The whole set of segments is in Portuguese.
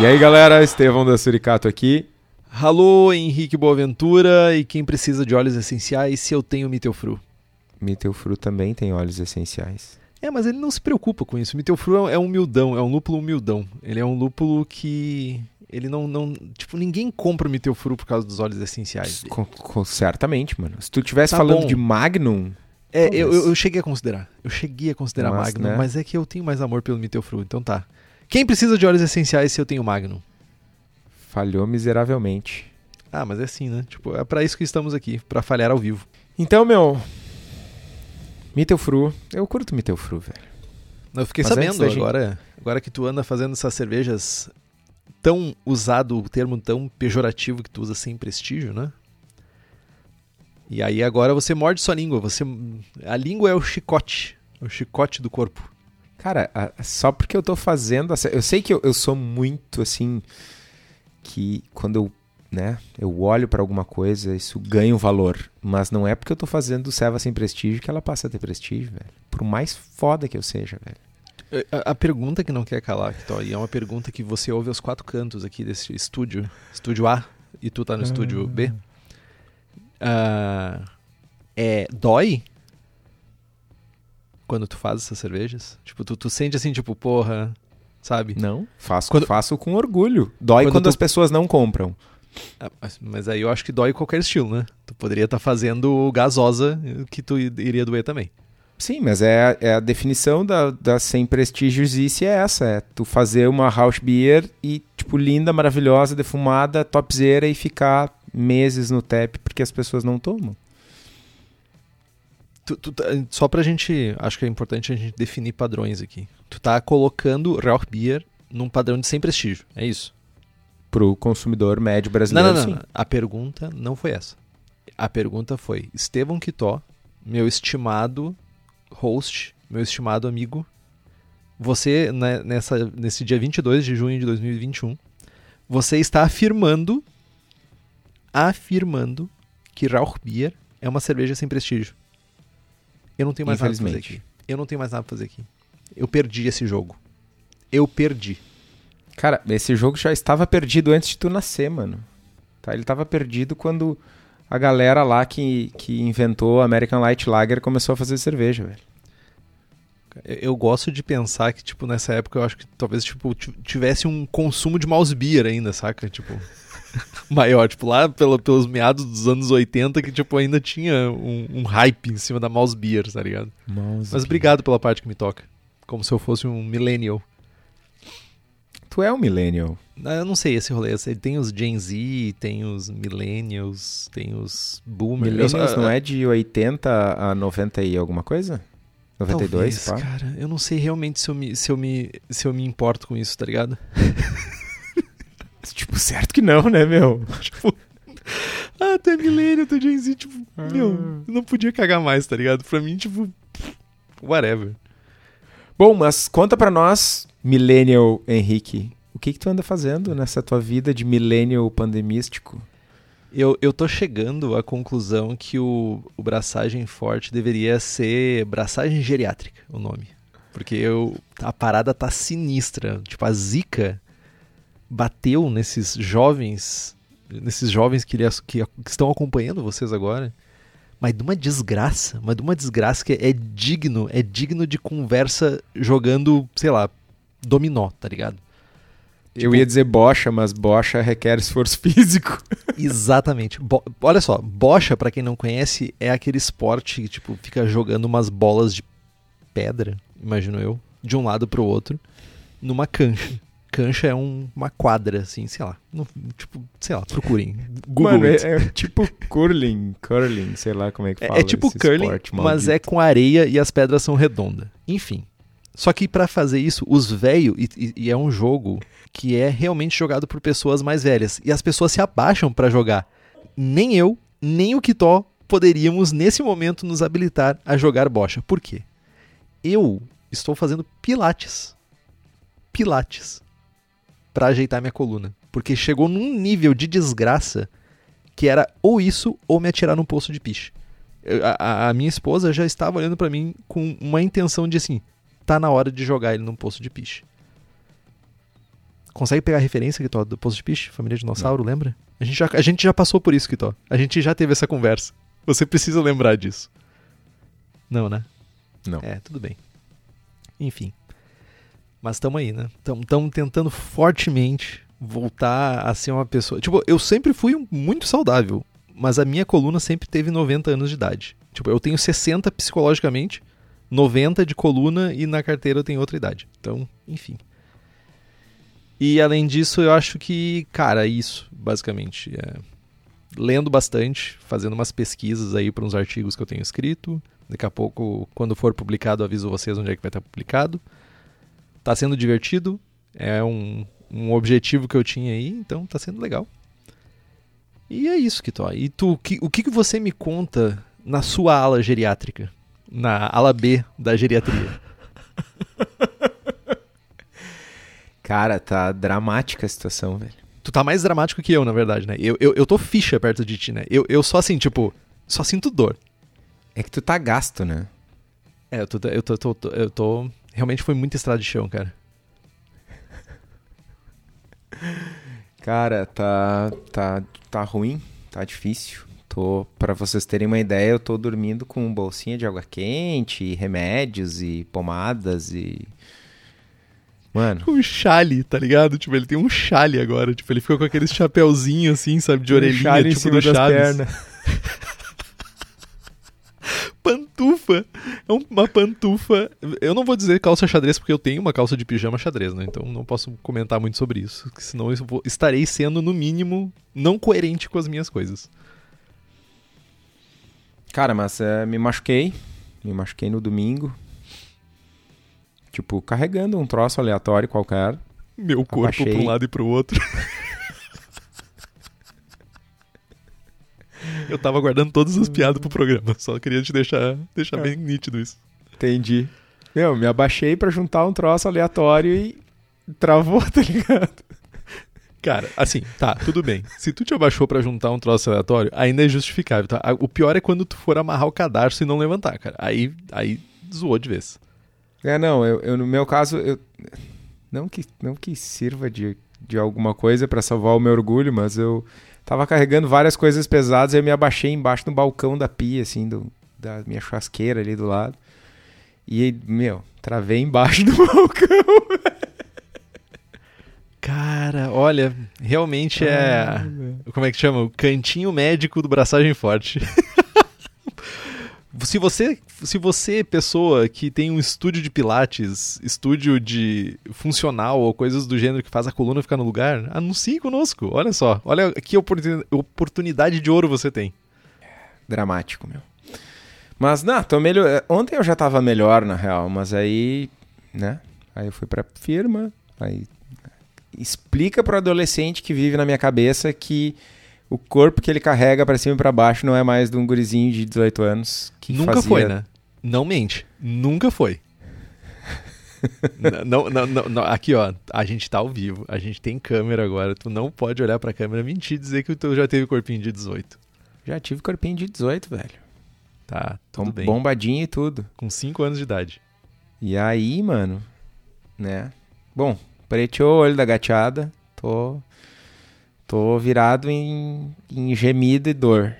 E aí galera, Estevão da Suricato aqui. Alô, Henrique Boaventura e quem precisa de óleos essenciais se eu tenho Mitelfru? Mitelfru também tem óleos essenciais. É, mas ele não se preocupa com isso. Mitelfru é um humildão, é um lúpulo humildão. Ele é um lúpulo que ele não, não tipo, ninguém compra o Mitelfru por causa dos óleos essenciais. Com, com, certamente, mano. Se tu tivesse Tá falando bom. de Magnum, É, eu, eu cheguei a considerar. Eu cheguei a considerar Mas, Magnum, né? mas é que eu tenho mais amor pelo Mitelfru, então tá. Quem precisa de óleos essenciais se eu tenho Magnum? falhou miseravelmente. Ah, mas é assim, né? Tipo, é pra isso que estamos aqui, pra falhar ao vivo. Então, meu, Mitelfru, eu curto Mitelfru, velho. Eu fiquei Mas sabendo da gente- agora, agora que tu anda fazendo essas cervejas tão usado, o termo tão pejorativo que tu usa sem prestígio, né? E aí agora você morde sua língua, você a língua é o chicote, o chicote do corpo. Cara, só porque eu tô fazendo. Eu sei que eu, eu sou muito assim. Que quando eu, né, eu olho pra alguma coisa, isso ganha um valor. Mas não é porque eu tô fazendo Seva sem prestígio que ela passa a ter prestígio, velho. Por mais foda que eu seja, velho. A, a pergunta que não quer calar, Victor, e é uma pergunta que você ouve aos quatro cantos aqui desse estúdio, estúdio A, e tu tá no estúdio B. Ah, é dói quando tu faz essas cervejas? Tipo, tu, tu sente assim, tipo, porra, sabe? Não, faço, Quando- faço com orgulho. Dói Quando quando, tu- as pessoas não compram. Ah, mas- Mas aí eu acho que dói qualquer estilo, né? Tu poderia estar fazendo gasosa, que tu iria doer também. Sim, mas é, é a definição da, da sem prestígios e é essa. É tu fazer uma house beer e, tipo, linda, maravilhosa, defumada, topzera e ficar meses no tap porque as pessoas não tomam. Tu, tu tá- só pra gente, acho que é importante a gente definir padrões aqui. Tu tá colocando Rauch Beer num padrão de sem prestígio, é isso? Pro consumidor médio brasileiro, não, não. não. A pergunta não foi essa. A pergunta foi: Estevão Quitó, meu estimado host, meu estimado amigo, você, né, nessa, nesse dia 22 de junho de 2021, você está afirmando, afirmando que Rauch Beer é uma cerveja sem prestígio. Eu não tenho mais nada pra fazer aqui. Eu não tenho mais nada pra fazer aqui. Eu perdi esse jogo. Eu perdi. Cara, esse jogo já estava perdido antes de tu nascer, mano. Tá? Ele estava perdido quando a galera lá que, que inventou American Light Lager começou a fazer cerveja, velho. Eu gosto de pensar que, tipo, nessa época eu acho que talvez, tipo, ti- tivesse um consumo de mouse beer ainda, saca? Tipo, maior. Tipo, lá pelo, pelos meados dos anos 80 que, tipo, ainda tinha um, um hype em cima da mouse beer, tá ligado? Mas obrigado pela parte que me toca. Como se eu fosse um millennial. Tu é um millennial. Ah, Eu não sei esse rolê. Tem os Gen Z, tem os millennials, tem os boomers. Millennials não é de 80 a 90 e alguma coisa? 92, Talvez, pá? cara. Eu não sei realmente se eu me, se eu me, se eu me importo com isso, tá ligado? Tipo, certo que não, né, meu? tipo, ah, tu é milênio, tu é Gen Z, tipo, Ah. meu, não podia cagar mais, tá ligado? Pra mim, tipo, whatever. Bom, mas conta pra nós, millennial Henrique, o que que tu anda fazendo nessa tua vida de millennial pandemístico? Eu, eu tô chegando à conclusão que o, o braçagem forte deveria ser braçagem geriátrica, o nome. Porque eu, a parada tá sinistra. Tipo, a zica bateu nesses jovens, nesses jovens que, que, que estão acompanhando vocês agora. Mas de uma desgraça, mas de uma desgraça que é digno, é digno de conversa jogando, sei lá, dominó, tá ligado? Eu ia dizer bocha, mas bocha requer esforço físico. Exatamente. Bo olha só, bocha, para quem não conhece, é aquele esporte que tipo fica jogando umas bolas de pedra, imagino eu, de um lado pro outro, numa cancha. Cancha é um, uma quadra, assim, sei lá. No, tipo, sei lá, procurem. Google Mano, é, é tipo curling, curling, sei lá como é que É- fala. é tipo esse curling, mas é com areia e as pedras são redondas. Enfim. Só que pra fazer isso, os velhos, e, e- é um jogo que é realmente jogado por pessoas mais velhas. E as pessoas se abaixam pra jogar. Nem eu, nem o Kitó poderíamos, nesse momento, nos habilitar a jogar bocha. Por quê? Eu estou fazendo pilates. Pilates. Pra ajeitar minha coluna. Porque chegou num nível de desgraça que era ou isso ou me atirar num poço de piche. Eu- A, a- minha esposa já estava olhando pra mim com uma intenção de assim, tá na hora de jogar ele num poço de piche. Consegue pegar a referência, Kitó, do poço de piche? Família dinossauro, lembra? A gente, já, a gente já passou por isso, Kitó. A gente já teve essa conversa. Você precisa lembrar disso. Não, né? Não. É, tudo bem. Enfim. Mas estamos aí, né? Estamos tentando fortemente voltar a ser uma pessoa. Tipo, eu sempre fui muito saudável, mas a minha coluna sempre teve 90 anos de idade. Tipo, eu tenho 60 psicologicamente, 90 de coluna e na carteira eu tenho outra idade. Então, enfim. E além disso, eu acho que, cara, isso, basicamente. É... Lendo bastante, fazendo umas pesquisas aí para uns artigos que eu tenho escrito. Daqui a pouco, quando for publicado, aviso vocês onde é que vai estar publicado. Tá sendo divertido, é um, um objetivo que eu tinha aí, então tá sendo legal. E é isso, Kitó. E tu, que, o que, que você me conta na sua ala geriátrica? Na ala B da geriatria? Cara, tá dramática a situação, velho. Tu tá mais dramático que eu, na verdade, né? Eu, eu, eu tô ficha perto de ti, né? Eu, eu só assim, tipo, só sinto dor. É que tu tá gasto, né? É, eu tô, eu tô, tô- tô- eu tô. Realmente foi muita estrada de chão, cara. Cara, tá, tá, tá ruim, tá difícil. Tô, para vocês terem uma ideia, eu tô dormindo com bolsinha de água quente, e remédios e pomadas e Mano, Um chale, tá ligado? Tipo, ele tem um chale agora. Tipo, ele fica com aqueles chapéuzinho assim, sabe? De orelhinha, um tipo do Chaves. Pantufa. É um- uma pantufa. Eu não vou dizer calça xadrez porque eu tenho uma calça de pijama xadrez, né? Então não posso comentar muito sobre isso. Senão eu vou- estarei sendo, no mínimo, não coerente com as minhas coisas. Cara, mas é, me machuquei. Me machuquei no domingo. Tipo, carregando um troço aleatório qualquer. Meu corpo Abaixei. pra um lado e pro outro. eu tava guardando todas as piadas pro programa. Só queria te deixar, deixar É. bem nítido isso. Entendi. Meu, me abaixei pra juntar um troço aleatório e travou, tá ligado? Cara, assim, tá, tudo bem. Se tu te abaixou pra juntar um troço aleatório, ainda é justificável, tá? O pior é quando tu for amarrar o cadarço e não levantar, cara. Aí, aí zoou de vez. É, não, eu, eu- no meu caso, eu não que, não que sirva de, de alguma coisa pra salvar o meu orgulho, mas eu tava carregando várias coisas pesadas e eu me abaixei embaixo do balcão da pia, assim, do, da minha churrasqueira ali do lado. E, meu, travei embaixo do balcão. Cara, olha, realmente é. Como é que chama? O cantinho médico do braçagem forte. se você, se você, pessoa que tem um estúdio de pilates, estúdio de funcional ou coisas do gênero que faz a coluna ficar no lugar, anuncie conosco. Olha só, olha que oportuni- oportunidade de ouro você tem. Dramático, meu. Mas, não, tô melhor. Ontem eu já tava melhor, na real, mas aí, né? Aí eu fui pra firma, aí explica pro adolescente que vive na minha cabeça que o corpo que ele carrega pra cima e pra baixo não é mais de um gurizinho de 18 anos que Nunca fazia... foi, né? Não mente. Nunca foi. Não, não, não, não, aqui, ó, a gente tá ao vivo, a gente tem câmera agora. Tu não pode olhar pra câmera, mentir e dizer que tu já teve corpinho de 18. Já tive corpinho de 18, velho. Tá, Tom tudo bem. bombadinho e tudo. Com 5 anos de idade. E aí, mano, né? Bom, preteou o olho da gateada. Tô. Tô virado em, em gemido e dor.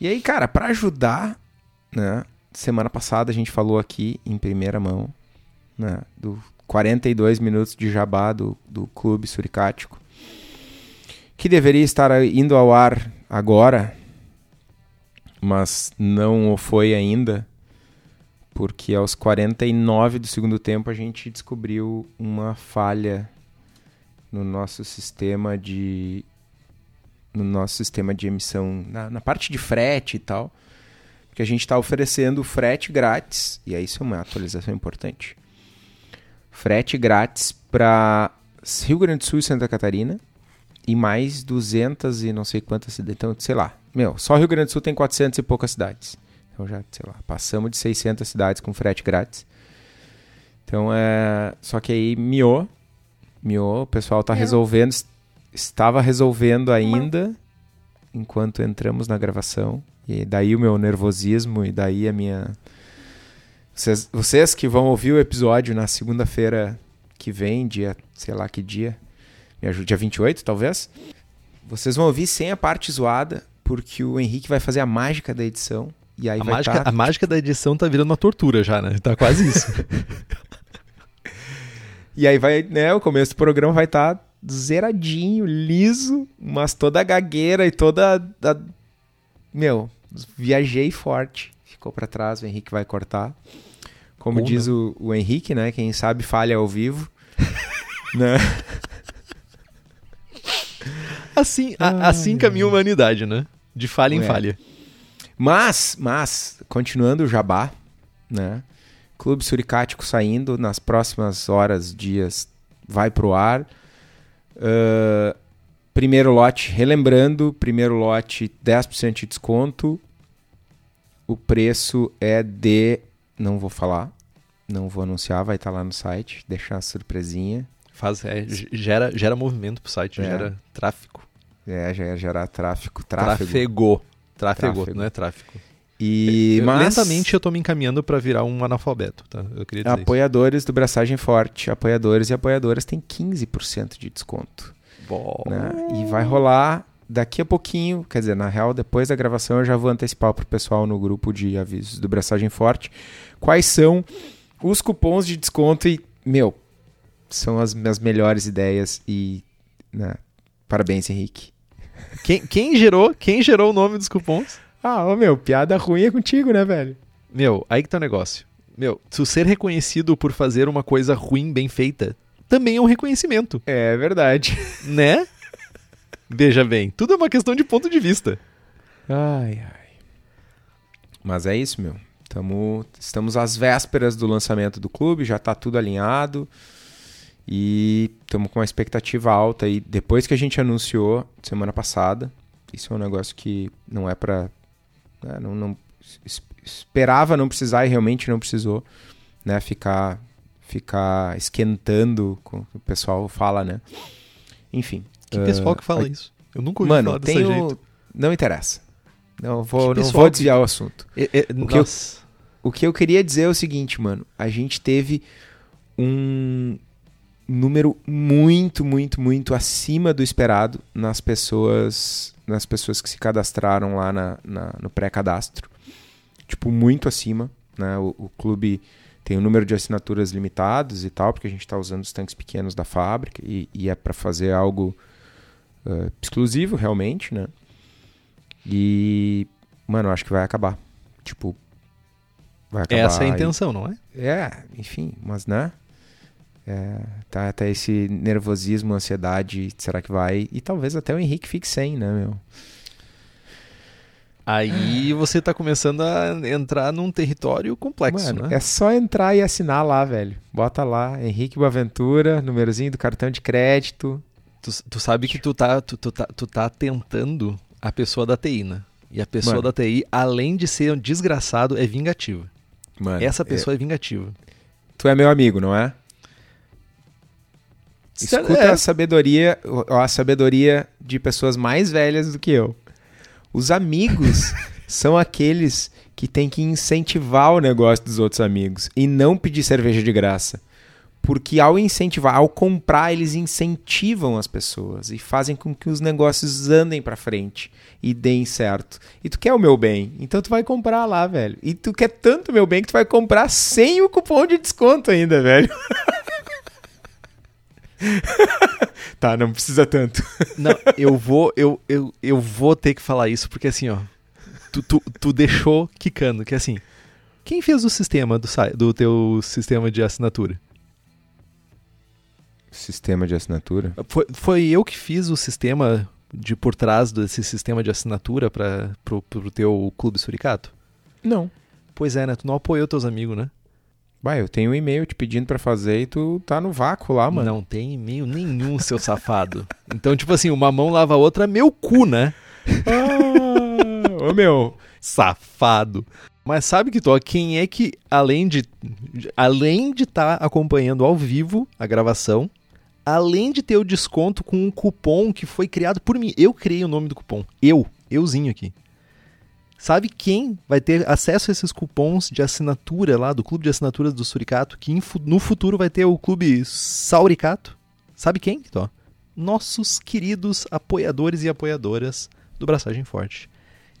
E aí, cara, pra ajudar, né? Semana passada a gente falou aqui em primeira mão, né? Do 42 minutos de jabá do, do clube suricático, que deveria estar indo ao ar agora, mas não o foi ainda, porque aos 49 do segundo tempo a gente descobriu uma falha no nosso sistema de no nosso sistema de emissão na, na parte de frete e tal que a gente está oferecendo frete grátis e aí isso é uma atualização importante frete grátis para Rio Grande do Sul e Santa Catarina e mais 200 e não sei quantas cidades então sei lá meu só Rio Grande do Sul tem 400 e poucas cidades. Então já sei lá passamos de 600 cidades com frete grátis. Então é só que aí miou miou o pessoal está resolvendo estava resolvendo ainda enquanto entramos na gravação. E daí o meu nervosismo e daí a minha. Vocês, vocês que vão ouvir o episódio na segunda-feira que vem, dia, sei lá que dia, me ajude, dia 28 talvez. Vocês vão ouvir sem a parte zoada, porque o Henrique vai fazer a mágica da edição. E aí a, vai mágica, tá... a mágica da edição tá virando uma tortura já, né? Tá quase isso. e aí vai, né? O começo do programa vai estar tá zeradinho, liso, mas toda gagueira e toda. A... Meu, viajei forte. Ficou para trás, o Henrique vai cortar. Como Ou diz o, o, Henrique, né? Quem sabe falha ao vivo. né? Assim, a, assim caminha a humanidade, né? De falha em é. falha. Mas, mas, continuando o jabá, né? Clube Suricático saindo nas próximas horas, dias, vai pro ar. Uh, primeiro lote, relembrando, primeiro lote 10% de desconto. O preço é de. Não vou falar, não vou anunciar, vai estar tá lá no site, deixar a surpresinha. Faz, é, gera, gera movimento pro site, é. gera tráfego. É, já gerar tráfego. Tráfego. Tráfego, tráfego. não é tráfego. E, eu, mas... Lentamente eu tô me encaminhando para virar um analfabeto, tá? Eu queria dizer Apoiadores isso. do Braçagem Forte, apoiadores e apoiadoras têm 15% de desconto. Bom. Né? E vai rolar daqui a pouquinho, quer dizer, na real, depois da gravação eu já vou antecipar pro pessoal no grupo de avisos do Braçagem Forte quais são os cupons de desconto e, meu, são as minhas melhores ideias e né? parabéns, Henrique. Quem, quem gerou quem gerou o nome dos cupons? Ah, ô meu, piada ruim é contigo, né, velho? Meu, aí que tá o negócio. Meu, tu ser reconhecido por fazer uma coisa ruim bem feita também é um reconhecimento. É verdade. Né? Veja bem, tudo é uma questão de ponto de vista. Ai, ai. Mas é isso, meu. Tamo, estamos às vésperas do lançamento do clube, já tá tudo alinhado. E estamos com uma expectativa alta aí. Depois que a gente anunciou semana passada, isso é um negócio que não é para né? Não, não, esperava não precisar e realmente não precisou né? ficar, ficar esquentando, como o pessoal fala, né? Enfim. Que uh, pessoal que fala uh, isso? Eu nunca ouvi mano, falar desse tenho... jeito. Não interessa. Não vou, não vou desviar que... o assunto. É, é, o, que eu, o que eu queria dizer é o seguinte, mano. A gente teve um número muito, muito, muito acima do esperado nas pessoas nas pessoas que se cadastraram lá na, na no pré-cadastro. Tipo, muito acima. Né? O, o, clube tem um número de assinaturas limitados e tal, porque a gente está usando os tanques pequenos da fábrica e, e é para fazer algo uh, exclusivo realmente, né? E, mano, acho que vai acabar. Tipo, vai acabar. Essa é a intenção, não é? É, enfim, mas né? É, tá até esse nervosismo, ansiedade, será que vai? E talvez até o Henrique fique sem, né, meu? Aí você tá começando a entrar num território complexo, Mano, né? É só entrar e assinar lá, velho. Bota lá, Henrique Boaventura, númerozinho do cartão de crédito. Tu, tu sabe que tu tá, tu, tu, tá, tu tá tentando a pessoa da TI, né? E a pessoa Mano. da TI, além de ser um desgraçado, é vingativa. Mano, Essa pessoa é... é vingativa. Tu é meu amigo, não é? Escuta é. a sabedoria, a sabedoria de pessoas mais velhas do que eu. Os amigos são aqueles que têm que incentivar o negócio dos outros amigos e não pedir cerveja de graça. Porque ao incentivar, ao comprar, eles incentivam as pessoas e fazem com que os negócios andem para frente e deem certo. E tu quer o meu bem, então tu vai comprar lá, velho. E tu quer tanto o meu bem que tu vai comprar sem o cupom de desconto ainda, velho. tá, não precisa tanto. Não, eu vou, eu, eu, eu vou ter que falar isso, porque assim, ó. Tu, tu, tu deixou quicando, que assim. Quem fez o sistema do, sa- do teu sistema de assinatura? Sistema de assinatura? Foi, foi eu que fiz o sistema de por trás desse sistema de assinatura para pro, pro teu clube suricato? Não. Pois é, né? Tu não apoiou teus amigos, né? Vai, eu tenho um e-mail te pedindo pra fazer e tu tá no vácuo lá, mano. Não tem e-mail nenhum, seu safado. Então, tipo assim, uma mão lava a outra, meu cu, né? Ah, ô meu, Safado. Mas sabe que tô, quem é que além de além de estar acompanhando ao vivo a gravação, além de ter o desconto com um cupom que foi criado por mim, eu criei o nome do cupom. Eu, euzinho aqui. Sabe quem vai ter acesso a esses cupons de assinatura lá do clube de assinaturas do Suricato, que no futuro vai ter o clube Sauricato? Sabe quem, Tó? Nossos queridos apoiadores e apoiadoras do Braçagem Forte.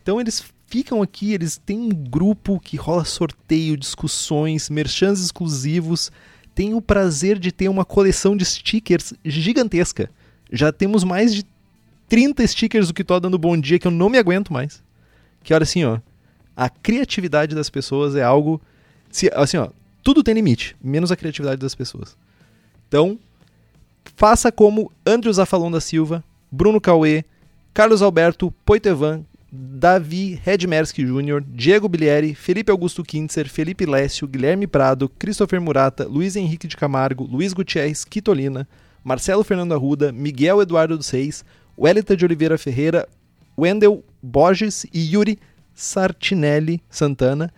Então eles ficam aqui, eles têm um grupo que rola sorteio, discussões, merchans exclusivos. Tem o prazer de ter uma coleção de stickers gigantesca. Já temos mais de 30 stickers do que dando bom dia que eu não me aguento mais. Que olha assim, ó, a criatividade das pessoas é algo se assim, ó, tudo tem limite, menos a criatividade das pessoas. Então, faça como Andrew Zafalon da Silva, Bruno Cauê, Carlos Alberto Poitevan, Davi Redmerski Jr., Diego Bilieri, Felipe Augusto Kintzer, Felipe Lécio, Guilherme Prado, Christopher Murata, Luiz Henrique de Camargo, Luiz Gutierrez Quitolina, Marcelo Fernando Arruda, Miguel Eduardo dos Reis, Wellington de Oliveira Ferreira, Wendel Borges e Yuri Sartinelli Santana.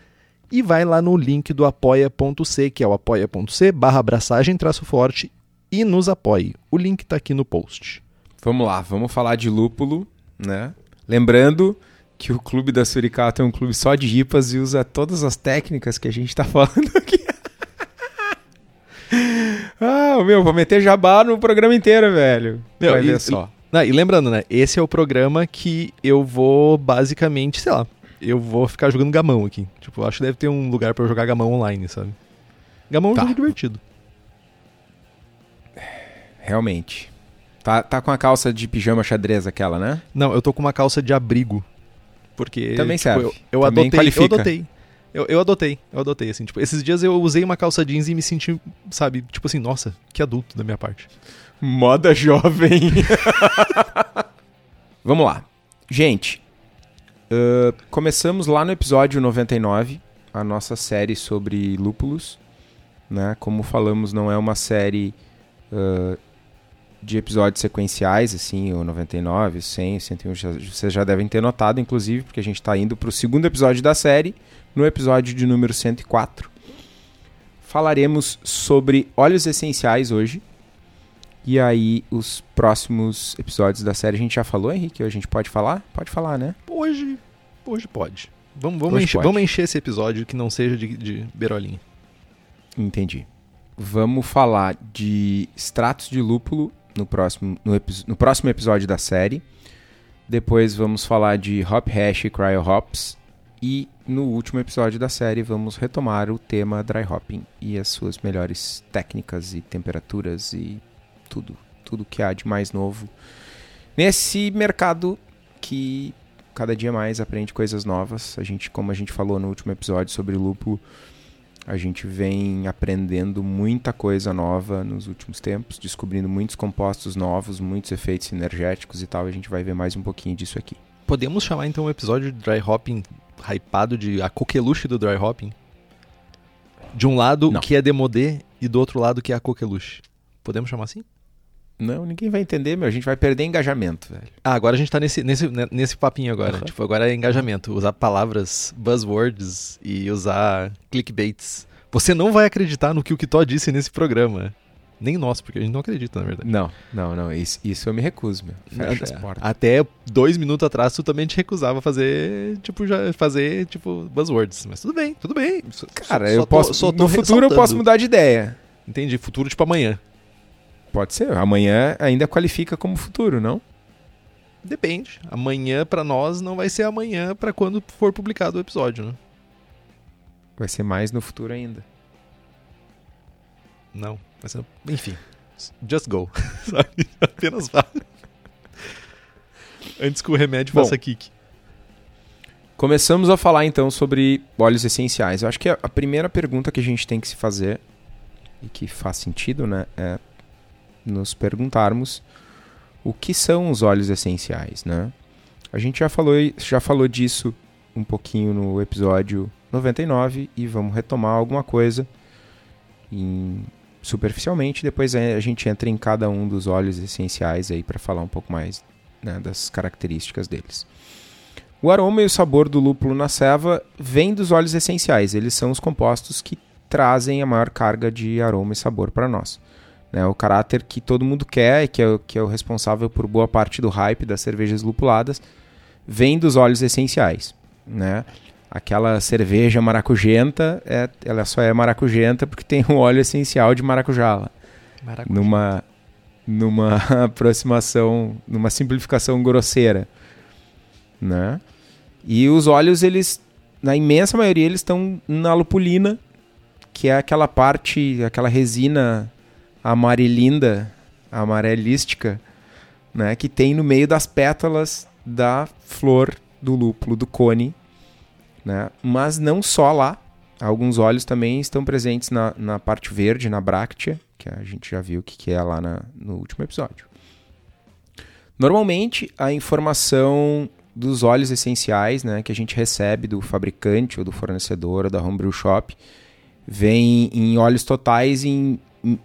E vai lá no link do apoia.c, que é o apoia.c barra abraçagem traço forte e nos apoie. O link tá aqui no post. vamos lá, vamos falar de lúpulo, né? Lembrando que o clube da Suricato é um clube só de ripas e usa todas as técnicas que a gente tá falando aqui. ah, meu, vou meter jabá no programa inteiro, velho. Meu, Vai e- ver só. E lembrando, né? Esse é o programa que eu vou basicamente, sei lá, eu vou ficar jogando gamão aqui. Tipo, acho que deve ter um lugar pra eu jogar gamão online, sabe? Gamão é um Tá. jogo divertido. Realmente. Tá, tá com a calça de pijama xadrez aquela, né? Não, eu tô com uma calça de abrigo. Porque. Também tipo, serve. Eu, eu Também adotei. qualifica. Eu adotei. Eu, eu adotei, eu adotei, assim, tipo, esses dias eu usei uma calça jeans e me senti, sabe, tipo assim, nossa, que adulto da minha parte. Moda jovem. Vamos lá. Gente, ahn, começamos lá no episódio 99, a nossa série sobre lúpulos. Né? Como falamos, não é uma série ah, de episódios sequenciais, assim, o 99, o 100, o 101, já- vocês já devem ter notado, inclusive, porque a gente está indo para o segundo episódio da série, no episódio de número 104. Falaremos sobre óleos essenciais hoje. E aí, os próximos episódios da série a gente já falou, Henrique? A gente pode falar? Pode falar, né? Hoje, hoje pode. Vamos, vamos, Hoje encher, pode. vamos encher esse episódio que não seja de, de berolinha. Entendi. Vamos falar de extratos de lúpulo no próximo, no, no próximo episódio da série. Depois vamos falar de hop hash e cryo hops. E no último episódio da série vamos retomar o tema dry hopping e as suas melhores técnicas e temperaturas e tudo, tudo que há de mais novo nesse mercado que cada dia mais aprende coisas novas. A gente, como a gente falou no último episódio sobre lúpulo, a gente vem aprendendo muita coisa nova nos últimos tempos, descobrindo muitos compostos novos, muitos efeitos energéticos e tal. A gente vai ver mais um pouquinho disso aqui. Podemos chamar então o episódio de dry hopping hypado de a coqueluche do dry hopping? De um lado Não. que é demodê e do outro lado que é a coqueluche. Podemos chamar assim? Não, ninguém vai entender, meu. A gente vai perder engajamento, velho. Ah, agora a gente tá nesse, nesse, né, nesse papinho agora. Aham. Tipo, agora é engajamento. Usar palavras, buzzwords e usar clickbaits. Você não vai acreditar no que o Kitó disse nesse programa. Nem nós, porque a gente não acredita, na verdade. Não, não, não. Isso, isso eu me recuso, meu. Fecha as Até- portas. Até dois minutos atrás, tu também te recusava a fazer, tipo, já, fazer, tipo, buzzwords. Mas tudo bem, tudo bem. Só- Cara, só eu tô- posso. só tô no futuro eu posso mudar de ideia. Entendi, futuro tipo amanhã. Pode ser. Amanhã ainda qualifica como futuro, não? Depende. Amanhã pra nós não vai ser amanhã pra quando for publicado o episódio, né? Vai ser mais no futuro ainda. Não. Vai ser... Enfim. just go. Sabe? Apenas vá. Antes que o remédio Bom, faça kick. Começamos a falar então sobre óleos essenciais. Eu acho que a primeira pergunta que a gente tem que se fazer, e que faz sentido, né, é nos perguntarmos o que são os óleos essenciais, né? A gente já falou, já falou disso um pouquinho no episódio 99 e vamos retomar alguma coisa em, superficialmente. Depois a gente entra em cada um dos óleos essenciais aí para falar um pouco mais né, das características deles. O aroma e o sabor do lúpulo na ceva vêm dos óleos essenciais. Eles são os compostos que trazem a maior carga de aroma e sabor para nós. Né, o caráter que todo mundo quer e que é, que é o responsável por boa parte do hype das cervejas lupuladas vem dos óleos essenciais. Né? Aquela cerveja maracujenta, é, ela só é maracujenta porque tem um óleo essencial de maracujá. Numa, numa aproximação, numa simplificação grosseira. Né? E os óleos, eles, na imensa maioria, eles estão na lupulina, que é aquela parte, aquela resina amarelinda, amarelística, né, que tem no meio das pétalas da flor do lúpulo, do cone. Né? Mas não só lá. Alguns óleos também estão presentes na, na parte verde, na bráctea, que a gente já viu o que, que é lá na, no último episódio. Normalmente, a informação dos óleos essenciais né, que a gente recebe do fabricante ou do fornecedor ou da homebrew shop vem em óleos totais em,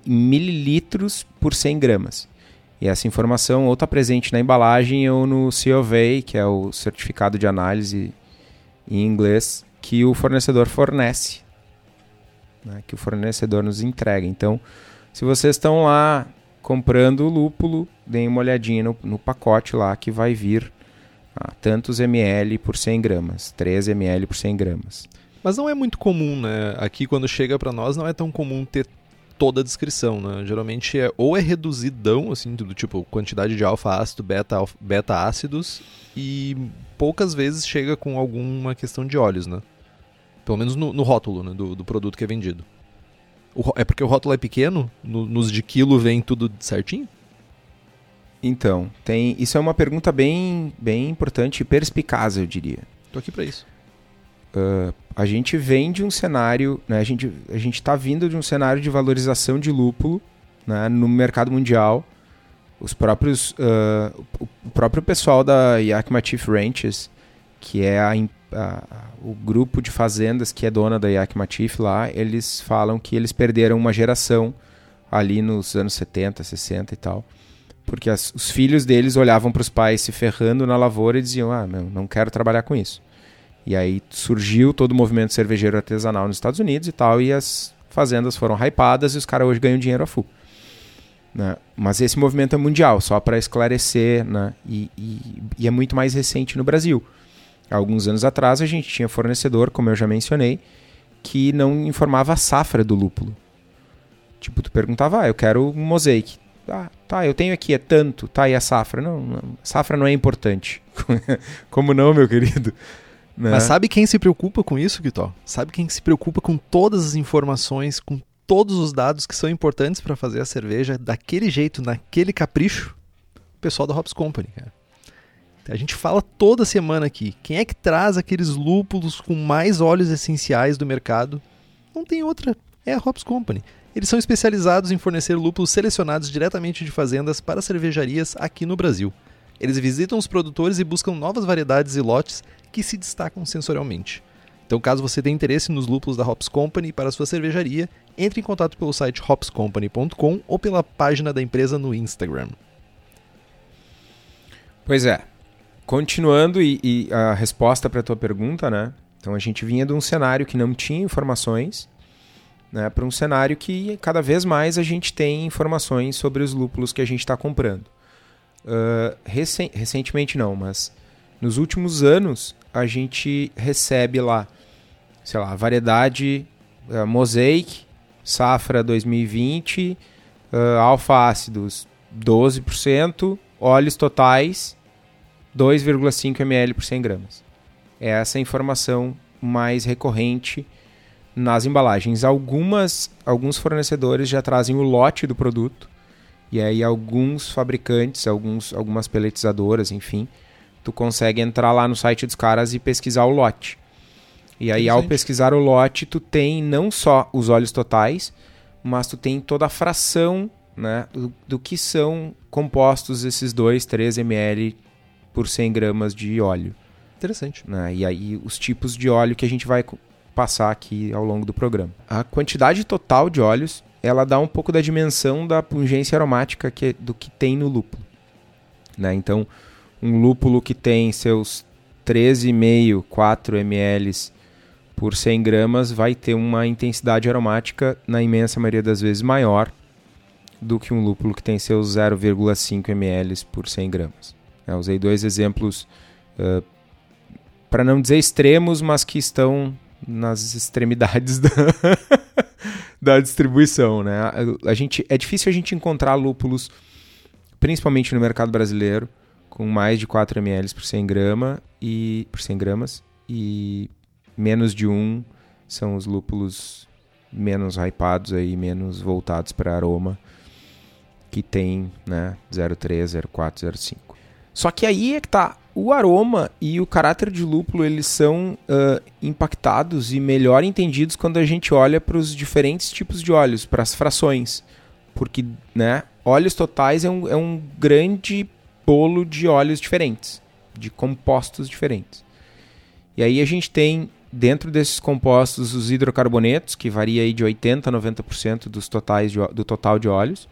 mililitros por 100 gramas. E essa informação ou está presente na embalagem ou no COV, que é o certificado de análise em inglês, que o fornecedor fornece, né, que o fornecedor nos entrega. Então, se vocês estão lá comprando o lúpulo, deem uma olhadinha no, no pacote lá que vai vir ah, tantos ml por 100 gramas, 3 ml por 100 gramas. Mas não é muito comum, né? Aqui quando chega para nós não é tão comum ter toda a descrição, né? Geralmente é ou é reduzidão, assim, do tipo quantidade de alfa-ácido, beta, beta ácidos e poucas vezes chega com alguma questão de óleos, né? Pelo menos no, no rótulo né? do, do, produto que é vendido. O, é porque o rótulo é pequeno? No, nos de quilo vem tudo certinho? Então, tem. Isso é uma pergunta bem, bem importante e perspicaz, eu diria. Tô aqui para isso. Uh, a gente vem de um cenário, né, a gente a está vindo de um cenário de valorização de lúpulo né, no mercado mundial. Os próprios, uh, o próprio pessoal da Yakima Chief Ranches, que é a, a, o grupo de fazendas que é dona da Yakima Chief lá, eles falam que eles perderam uma geração ali nos anos 70, 60 e tal porque as, os filhos deles olhavam para os pais se ferrando na lavoura e diziam: Ah, meu, não quero trabalhar com isso. E aí surgiu todo o movimento cervejeiro artesanal nos Estados Unidos e tal, e as fazendas foram hypadas e os caras hoje ganham dinheiro a full. Né? Mas esse movimento é mundial, só para esclarecer, né? E, e, e, é muito mais recente no Brasil. Alguns anos atrás a gente tinha fornecedor, como eu já mencionei, que não informava a safra do lúpulo. Tipo, tu perguntava, ah, eu quero um mosaic. Ah, tá, eu tenho aqui, é tanto, tá, e a safra? Não, não safra não é importante. Como não, meu querido? Né? Mas sabe quem se preocupa com isso, Guitó? Sabe quem se preocupa com todas as informações, com todos os dados que são importantes para fazer a cerveja daquele jeito, naquele capricho? O pessoal da Hops Company, cara. A gente fala toda semana aqui. Quem é que traz aqueles lúpulos com mais óleos essenciais do mercado? Não tem outra. É a Hops Company. Eles são especializados em fornecer lúpulos selecionados diretamente de fazendas para cervejarias aqui no Brasil. Eles visitam os produtores e buscam novas variedades e lotes que se destacam sensorialmente. Então, caso você tenha interesse nos lúpulos da Hops Company para sua cervejaria, entre em contato pelo site hopscompany.com ou pela página da empresa no Instagram. Pois é. Continuando e, e a resposta para a tua pergunta, né? Então a gente vinha de um cenário que não tinha informações né, para um cenário que cada vez mais a gente tem informações sobre os lúpulos que a gente está comprando. Uh, recen recentemente não, mas nos últimos anos a gente recebe lá, sei lá, variedade uh, Mosaic, safra 2020, uh, alfa ácidos 12%, óleos totais 2,5 ml por 100 gramas. É essa a informação mais recorrente nas embalagens. Algumas, alguns fornecedores já trazem o lote do produto E aí alguns fabricantes, alguns, algumas peletizadoras, enfim, tu consegue entrar lá no site dos caras e pesquisar o lote. E aí ao pesquisar o lote, tu tem não só os óleos totais, mas tu tem toda a fração né, do, do que são compostos esses 2, 3 ml por 100 gramas de óleo. Interessante. Né? E aí os tipos de óleo que a gente vai passar aqui ao longo do programa. A quantidade total de óleos, ela dá um pouco da dimensão da pungência aromática que, do que tem no lúpulo. Né? Então, um lúpulo que tem seus 13,5, 4 ml por 100 gramas vai ter uma intensidade aromática, na imensa maioria das vezes, maior do que um lúpulo que tem seus 0,5 ml por 100 gramas. Eu usei dois exemplos, uh, para não dizer extremos, mas que estão nas extremidades da, da distribuição. Né? A, a, gente, é difícil a gente encontrar lúpulos, principalmente no mercado brasileiro, com mais de 4 ml por 100, grama e, por 100 gramas e menos de um são os lúpulos menos hypados aí, menos voltados para aroma que tem, né, 03, 04, 05. Só que aí é que tá, o aroma e o caráter de lúpulo, eles são uh, impactados e melhor entendidos quando a gente olha para os diferentes tipos de óleos, para as frações. Porque, né, óleos totais é um, é um grande bolo de óleos diferentes, de compostos diferentes. E aí a gente tem dentro desses compostos os hidrocarbonetos, que varia aí de 80 a 90% dos totais de, do total de óleos.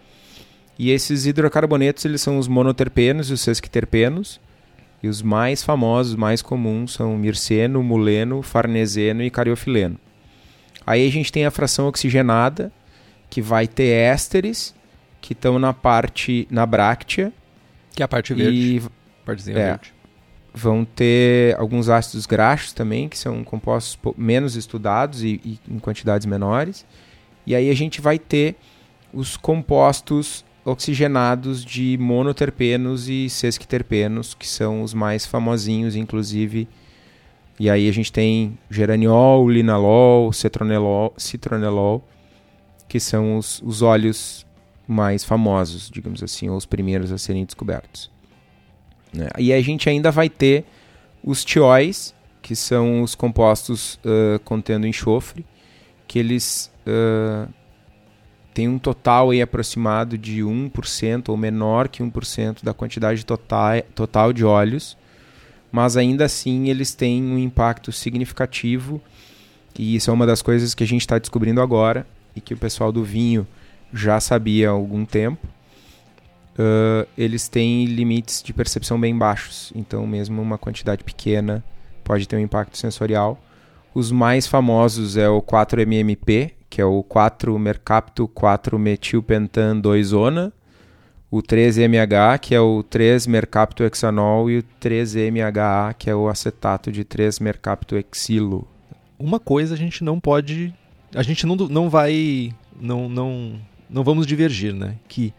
E esses hidrocarbonetos eles são os monoterpenos e os sesquiterpenos. E os mais famosos, mais comuns são mirceno, muleno, farneseno e cariofileno. Aí a gente tem a fração oxigenada, que vai ter ésteres, que estão na parte, na bráctea. Que é a parte verde. E, Partezinha é, verde. Vão ter alguns ácidos graxos também, que são compostos menos estudados e, e em quantidades menores. E aí a gente vai ter os compostos oxigenados de monoterpenos e sesquiterpenos, que são os mais famosinhos, inclusive. E aí a gente tem geraniol, linalol, citronelol, citronelol que são os, os óleos mais famosos, digamos assim, ou os primeiros a serem descobertos. Né? E a gente ainda vai ter os tióis, que são os compostos uh, contendo enxofre, que eles uh, tem um total aí aproximado de 1% ou menor que 1% da quantidade total, total de óleos, mas ainda assim eles têm um impacto significativo e isso é uma das coisas que a gente está descobrindo agora e que o pessoal do vinho já sabia há algum tempo. Uh, eles têm limites de percepção bem baixos, então mesmo uma quantidade pequena pode ter um impacto sensorial. Os mais famosos é o 4-MMP, que é o 4-mercapto 4-metilpentan 2-ona, o 3-MH, que é o 3-mercaptohexanol, e o 3-MHA, que é o acetato de 3-mercaptohexilo. Uma coisa a gente não pode... A gente não, não vai... Não, não, não vamos divergir, né? Que,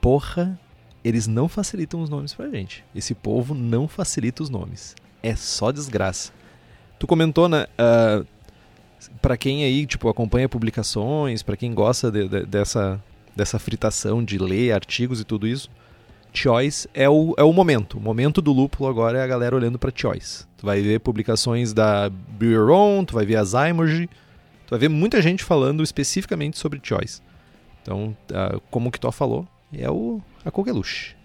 porra, eles não facilitam os nomes pra gente. Esse povo não facilita os nomes. É só desgraça. Tu comentou, né? Uh, para quem aí, tipo, acompanha publicações, para quem gosta de, de, dessa, dessa fritação de ler artigos e tudo isso, Choice é o, é o momento. O momento do lúpulo agora é a galera olhando para Choice. Tu vai ver publicações da Bureau, tu vai ver a Zymergy, tu vai ver muita gente falando especificamente sobre Choice. Então, uh, como o Kitó falou, é o, a coqueluche.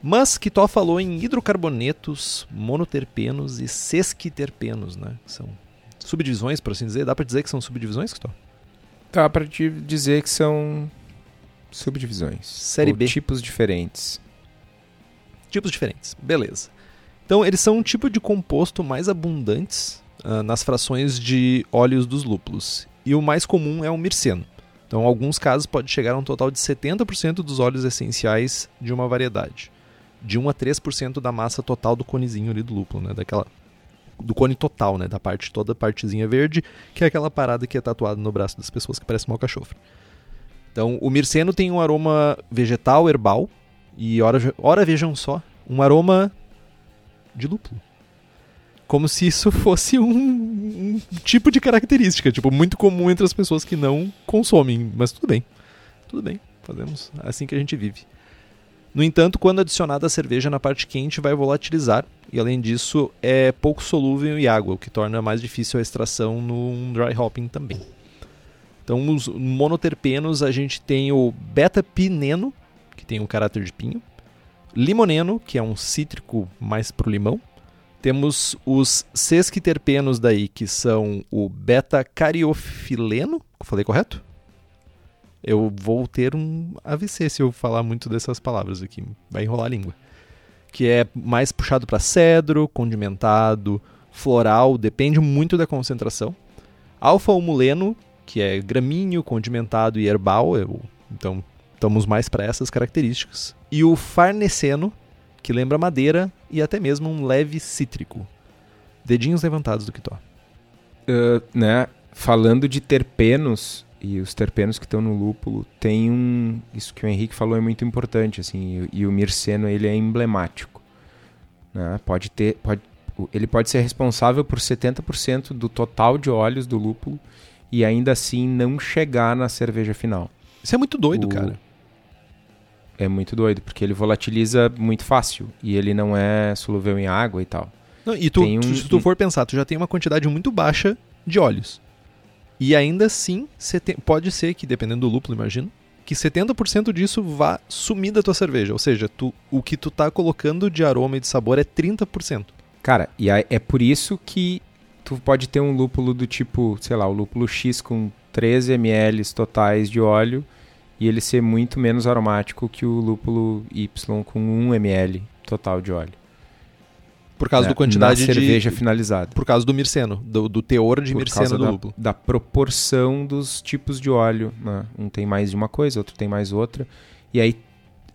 Mas Kitó falou em hidrocarbonetos, monoterpenos e sesquiterpenos, né? São subdivisões, por assim dizer. Dá para dizer que são subdivisões, Cristóvão? Dá para dizer que são subdivisões. Série B. Tipos diferentes. Tipos diferentes, beleza. Então, eles são um tipo de composto mais abundantes uh, nas frações de óleos dos lúpulos. E o mais comum é o mirceno. Então, em alguns casos, pode chegar a um total de 70% dos óleos essenciais de uma variedade. De 1 a 3% da massa total do conezinho ali do lúpulo, né? daquela do cone total, né? Da parte toda, partezinha verde, que é aquela parada que é tatuada no braço das pessoas que parece mal cachofre. Então, o mirceno tem um aroma vegetal, herbal, e ora, ora vejam só, um aroma de lúpulo. Como se isso fosse um, um, tipo de característica, tipo, muito comum entre as pessoas que não consomem, mas tudo bem. Tudo bem, Fazemos assim que a gente vive. No entanto, quando adicionada a cerveja na parte quente, vai volatilizar e, além disso, é pouco solúvel em água, o que torna mais difícil a extração no dry hopping também. Então, os monoterpenos, a gente tem o beta-pineno, que tem um caráter de pinho, limoneno, que é um cítrico mais pro limão. Temos os sesquiterpenos daí, que são o beta-cariofileno, falei correto? Eu vou ter um AVC se eu falar muito dessas palavras aqui. Vai enrolar a língua. Que é mais puxado para cedro, condimentado, floral, depende muito da concentração. Alfa-humuleno, que é gramíneo, condimentado e herbal, eu, então estamos mais para essas características. E o farneseno, que lembra madeira e até mesmo um leve cítrico. Dedinhos levantados do Kitó. Uh, né? Falando de terpenos, e os terpenos que estão no lúpulo tem um isso que o Henrique falou é muito importante assim e, e o mirceno ele é emblemático né? pode ter pode ele pode ser responsável por 70% do total de óleos do lúpulo e ainda assim não chegar na cerveja final isso é muito doido o... cara é muito doido porque ele volatiliza muito fácil e ele não é solúvel em água e tal não, e tu, um, se tu for pensar tu já tem uma quantidade muito baixa de óleos e ainda assim, pode ser que, dependendo do lúpulo, imagino, que 70% disso vá sumir da tua cerveja. Ou seja, tu, o que tu tá colocando de aroma e de sabor é 30%. Cara, e é por isso que tu pode ter um lúpulo do tipo, sei lá, o lúpulo X com 13 ml totais de óleo e ele ser muito menos aromático que o lúpulo Y com 1 ml total de óleo. Por causa né? da quantidade de cerveja finalizada. Por causa do mirceno, do, do teor de por mirceno do da, lúpulo. Da proporção dos tipos de óleo. Né? Um tem mais de uma coisa, outro tem mais outra. E aí,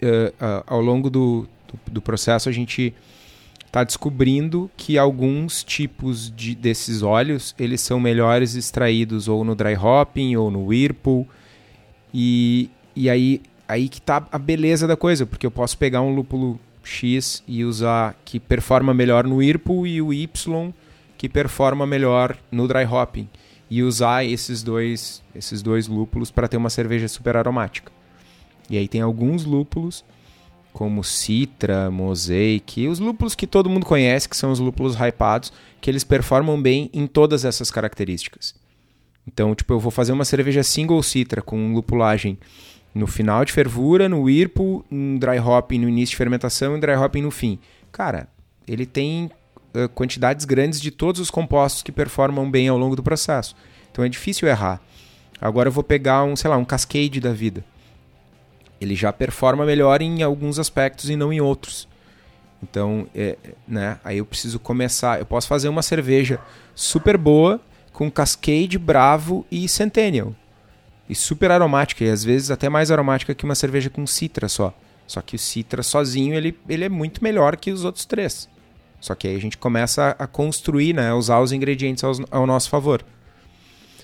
uh, uh, ao longo do, do, do, processo, a gente está descobrindo que alguns tipos de, desses óleos eles são melhores extraídos ou no dry hopping ou no whirlpool. E, e aí, aí que está a beleza da coisa, porque eu posso pegar um lúpulo X e usar que performa melhor no IRPO e o Y que performa melhor no dry hopping e usar esses dois esses dois lúpulos para ter uma cerveja super aromática. E aí tem alguns lúpulos como Citra, Mosaic, os lúpulos que todo mundo conhece, que são os lúpulos hypados, que eles performam bem em todas essas características. Então, tipo, eu vou fazer uma cerveja single Citra com lupulagem no final de fervura, no whirlpool, um dry hopping no início de fermentação e um dry hopping no fim. Cara, ele tem uh, quantidades grandes de todos os compostos que performam bem ao longo do processo. Então é difícil errar. Agora eu vou pegar um, sei lá, um cascade da vida. Ele já performa melhor em alguns aspectos e não em outros. Então, é, né, aí eu preciso começar. Eu posso fazer uma cerveja super boa com Cascade, Bravo e Centennial e super aromática, e às vezes até mais aromática que uma cerveja com citra só. Só que o citra sozinho ele, ele é muito melhor que os outros três. Só que aí a gente começa a construir, né, usar os ingredientes ao, ao nosso favor.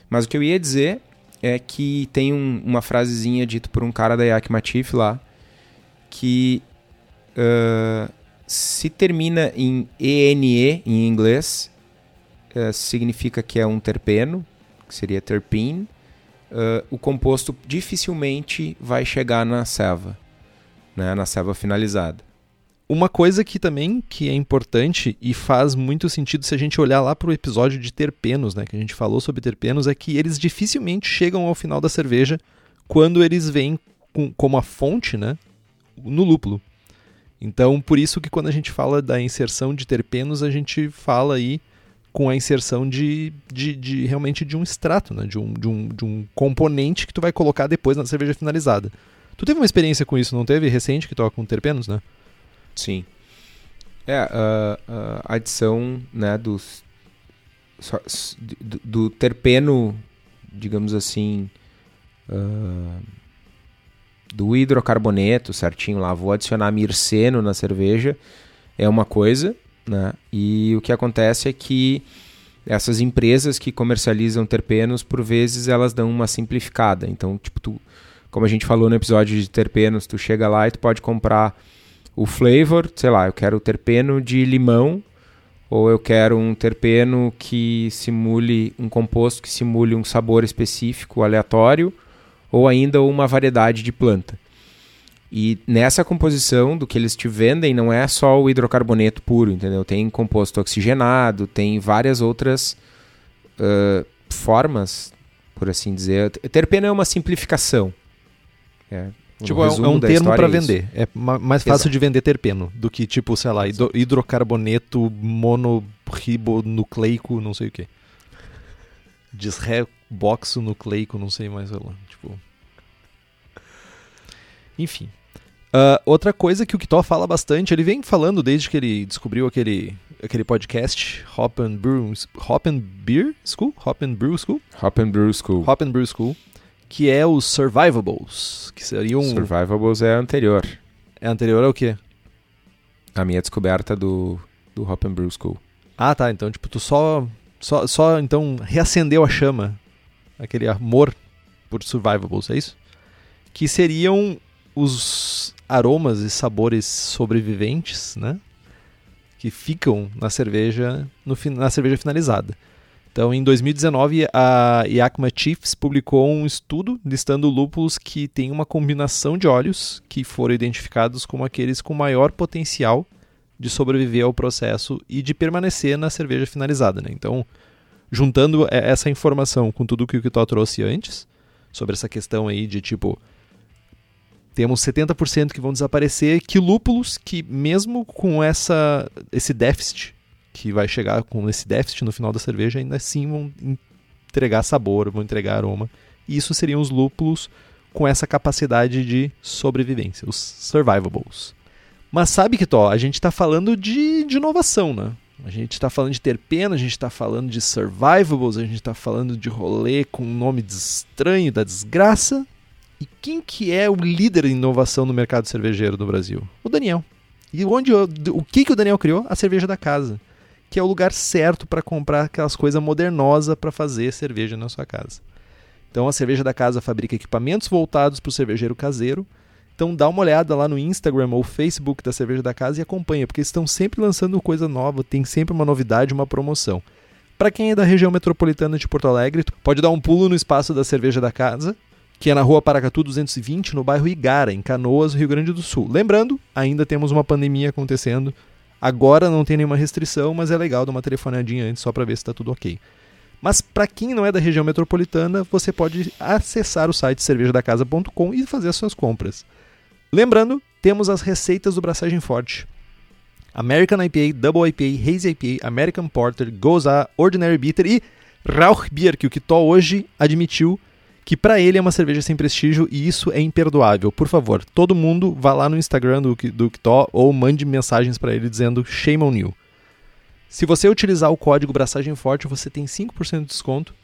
Mas o que eu ia dizer é que tem um, uma frasezinha dita por um cara da Yak Matif lá, que uh, se termina em ENE em inglês, uh, significa que é um terpeno, que seria terpene, uh, o composto dificilmente vai chegar na ceva, né, na ceva finalizada. Uma coisa que também que é importante e faz muito sentido se a gente olhar lá para o episódio de terpenos, né, que a gente falou sobre terpenos, é que eles dificilmente chegam ao final da cerveja quando eles vêm com, como a fonte, né, no lúpulo. Então, por isso que quando a gente fala da inserção de terpenos, a gente fala aí com a inserção de, de, de, realmente de um extrato, né? de, um, de, um, de um componente que tu vai colocar depois na cerveja finalizada. Tu teve uma experiência com isso, não teve? Recente que toca com terpenos, né? Sim. É, a, a adição né, dos, do, do terpeno, digamos assim, uh, do hidrocarboneto certinho lá, vou adicionar mirceno na cerveja, é uma coisa, né? E o que acontece é que essas empresas que comercializam terpenos, por vezes, elas dão uma simplificada. Então, tipo, tu, como a gente falou no episódio de terpenos, tu chega lá e tu pode comprar o flavor, sei lá, eu quero o terpeno de limão, ou eu quero um terpeno que simule um composto que simule um sabor específico, aleatório, ou ainda uma variedade de planta. E nessa composição do que eles te vendem não é só o hidrocarboneto puro, entendeu? Tem composto oxigenado, tem várias outras uh, formas, por assim dizer. Terpeno é uma simplificação. É, tipo, é um, é um termo para é vender. É mais fácil Exato. de vender terpeno do que, tipo, sei lá, hidrocarboneto monoribonucleico, não sei o que. Desreboxonucleico, não sei mais lá. Tipo. Enfim. Uh, outra coisa que o Kitó fala bastante, ele vem falando desde que ele descobriu aquele, aquele podcast Hop and Brew, Hop and Beer School? Hop and Brew School? Hop and Brew School. Hop and Brew School, que é os Survivables, que seriam... Survivables é anterior. É anterior ao quê? A minha descoberta do, do Hop and Brew School. Ah, tá, então tipo, tu só, só, só então reacendeu a chama, aquele amor por Survivables, é isso? Que seriam os aromas e sabores sobreviventes, né? Que ficam na cerveja, no, na cerveja finalizada. Então, em 2019, a Yakima Chiefs publicou um estudo listando lúpulos que têm uma combinação de óleos que foram identificados como aqueles com maior potencial de sobreviver ao processo e de permanecer na cerveja finalizada. Né? Então, juntando essa informação com tudo que o Kitó trouxe antes, sobre essa questão aí de tipo temos 70% que vão desaparecer, que lúpulos que mesmo com essa esse déficit que vai chegar com esse déficit no final da cerveja ainda assim vão entregar sabor, vão entregar aroma. E isso seriam os lúpulos com essa capacidade de sobrevivência, os survivables. Mas sabe que tó, a gente está falando de, de inovação, né? A gente está falando de terpeno, a gente está falando de survivables, a gente está falando de rolê com um nome estranho da desgraça. E quem que é o líder em inovação no mercado cervejeiro do Brasil? O Daniel. E onde o que que o Daniel criou? A cerveja da casa, que é o lugar certo para comprar aquelas coisas modernosas para fazer cerveja na sua casa. Então a cerveja da casa fabrica equipamentos voltados para o cervejeiro caseiro. Então dá uma olhada lá no Instagram ou Facebook da Cerveja da Casa e acompanha, porque eles estão sempre lançando coisa nova, tem sempre uma novidade, uma promoção. Para quem é da região metropolitana de Porto Alegre, pode dar um pulo no espaço da Cerveja da Casa que é na rua Paracatu 220, no bairro Igara, em Canoas, Rio Grande do Sul. Lembrando, ainda temos uma pandemia acontecendo. Agora não tem nenhuma restrição, mas é legal dar uma telefonadinha antes só para ver se está tudo ok. Mas para quem não é da região metropolitana, você pode acessar o site cervejadacasa.com e fazer as suas compras. Lembrando, temos as receitas do Braçagem Forte. American IPA, Double IPA, Hazy IPA, American Porter, Goza, Ordinary Bitter e Rauchbier, que o Kitó hoje admitiu que para ele é uma cerveja sem prestígio e isso é imperdoável. Por favor, todo mundo vá lá no Instagram do, do Kitó ou mande mensagens para ele dizendo shame on you. Se você utilizar o código Braçagem Forte, você tem 5% de desconto.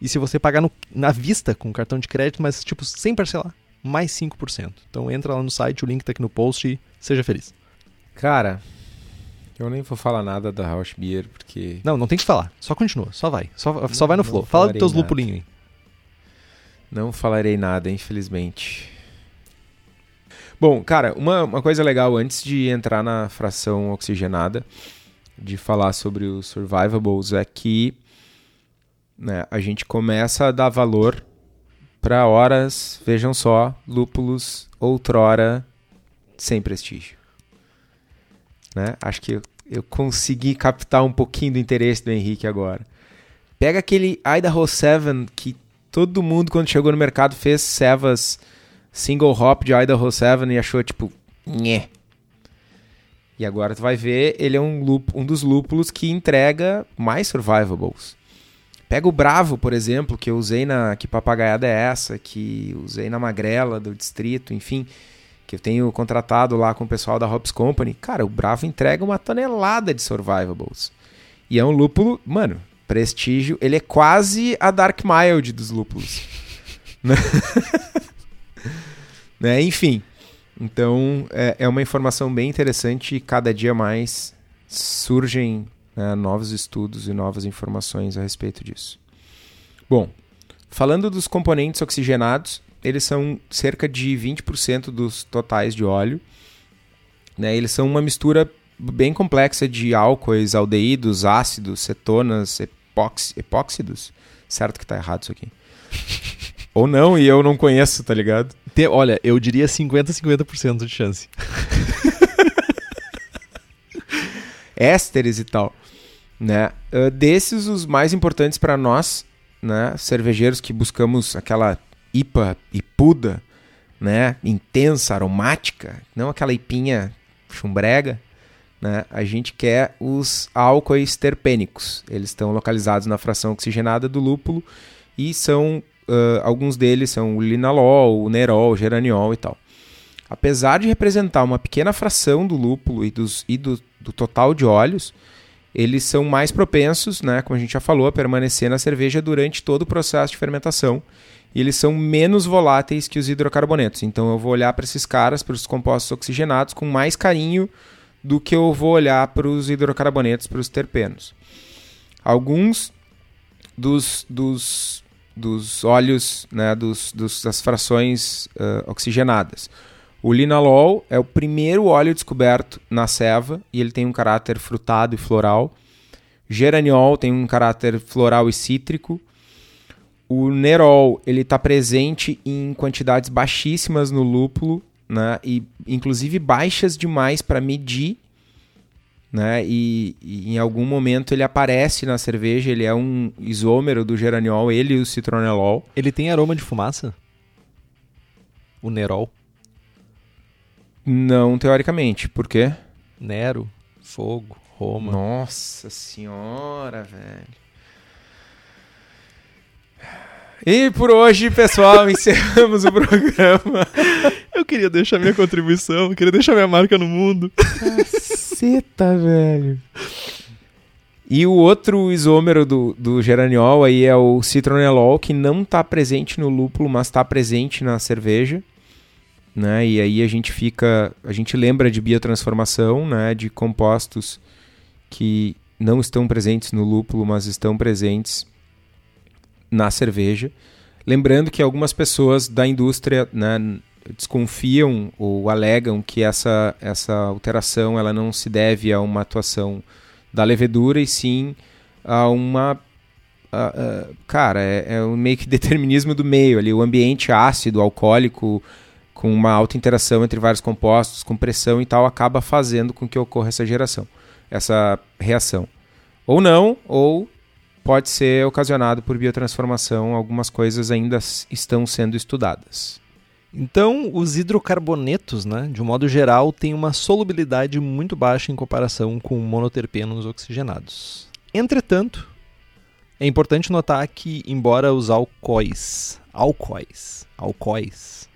E se você pagar no, na vista com cartão de crédito, mas tipo sem parcelar, mais 5%. Então entra lá no site, o link tá aqui no post e seja feliz. Cara, eu nem vou falar nada da Rausch Beer, porque. Não, não tem que falar. Só continua, só vai. Só, só vai no flow. Fala dos teus lupulinhos aí. Não falarei nada, infelizmente. Bom, cara, uma, uma coisa legal antes de entrar na fração oxigenada, de falar sobre os survivables, é que né, a gente começa a dar valor para horas, vejam só, lúpulos outrora sem prestígio. Né? Acho que eu, eu consegui captar um pouquinho do interesse do Henrique agora. Pega aquele Idaho 7 que todo mundo, quando chegou no mercado, fez cevas single hop de Idaho 7 e achou tipo, nhé. E agora tu vai ver, ele é um, um dos lúpulos que entrega mais survivables. Pega o Bravo, por exemplo, que eu usei na. Que papagaiada é essa? Que usei na Magrela do distrito, enfim. Que eu tenho contratado lá com o pessoal da Hops Company. Cara, o Bravo entrega uma tonelada de survivables. E é um lúpulo, mano, prestígio, ele é quase a Dark Mild dos lúpulos. Né? né? Enfim, então é, é, uma informação bem interessante e cada dia mais surgem né, novos estudos e novas informações a respeito disso. Bom, falando dos componentes oxigenados, eles são cerca de 20% dos totais de óleo. Né? Eles são uma mistura bem complexa de álcoois, aldeídos, ácidos, cetonas, epóxidos. Certo que tá errado isso aqui. Ou não, e eu não conheço, tá ligado? Te- olha, eu diria 50-50% de chance. ésteres e tal, né? Uh, desses os mais importantes para nós, né, cervejeiros que buscamos aquela IPA ipuda, né, intensa, aromática, não aquela ipinha chumbrega, né? A gente quer os álcoois terpênicos. Eles estão localizados na fração oxigenada do lúpulo e são uh, alguns deles são o linalol, o nerol, o geraniol e tal. Apesar de representar uma pequena fração do lúpulo e, dos, e do, do total de óleos, eles são mais propensos, né, como a gente já falou, a permanecer na cerveja durante todo o processo de fermentação. E eles são menos voláteis que os hidrocarbonetos. Então eu vou olhar para esses caras, para os compostos oxigenados, com mais carinho do que eu vou olhar para os hidrocarbonetos, para os terpenos. Alguns dos, dos, dos óleos, né, dos, dos, das frações uh, oxigenadas. O linalol é o primeiro óleo descoberto na ceva e ele tem um caráter frutado e floral. Geraniol tem um caráter floral e cítrico. O nerol ele está presente em quantidades baixíssimas no lúpulo, né? E inclusive baixas demais para medir, né? E, e, em algum momento ele aparece na cerveja. Ele é um isômero do geraniol, ele e o citronelol. Ele tem aroma de fumaça? O Nerol? Não teoricamente. Por quê? Nero, fogo, Roma. Nossa senhora, velho. E por hoje, pessoal, encerramos o programa. Eu queria deixar minha contribuição, eu queria deixar minha marca no mundo. Caceta, velho. E o outro isômero do, do geraniol aí é o citronelol, que não está presente no lúpulo, mas está presente na cerveja. Né? E aí a gente fica, a gente lembra de biotransformação, né? De compostos que não estão presentes no lúpulo, mas estão presentes na cerveja. Lembrando que algumas pessoas da indústria né, desconfiam ou alegam que essa, essa alteração ela não se deve a uma atuação da levedura e sim a uma a, a, cara é, é um meio que determinismo do meio ali. O ambiente ácido alcoólico com uma alta interação entre vários compostos com pressão e tal acaba fazendo com que ocorra essa geração essa reação. Ou não ou pode ser ocasionado por biotransformação. Algumas coisas ainda estão sendo estudadas então, os hidrocarbonetos, né, de um modo geral, têm uma solubilidade muito baixa em comparação com monoterpenos oxigenados. Entretanto, é importante notar que, embora os alcoóis, alcoóis, alcoóis,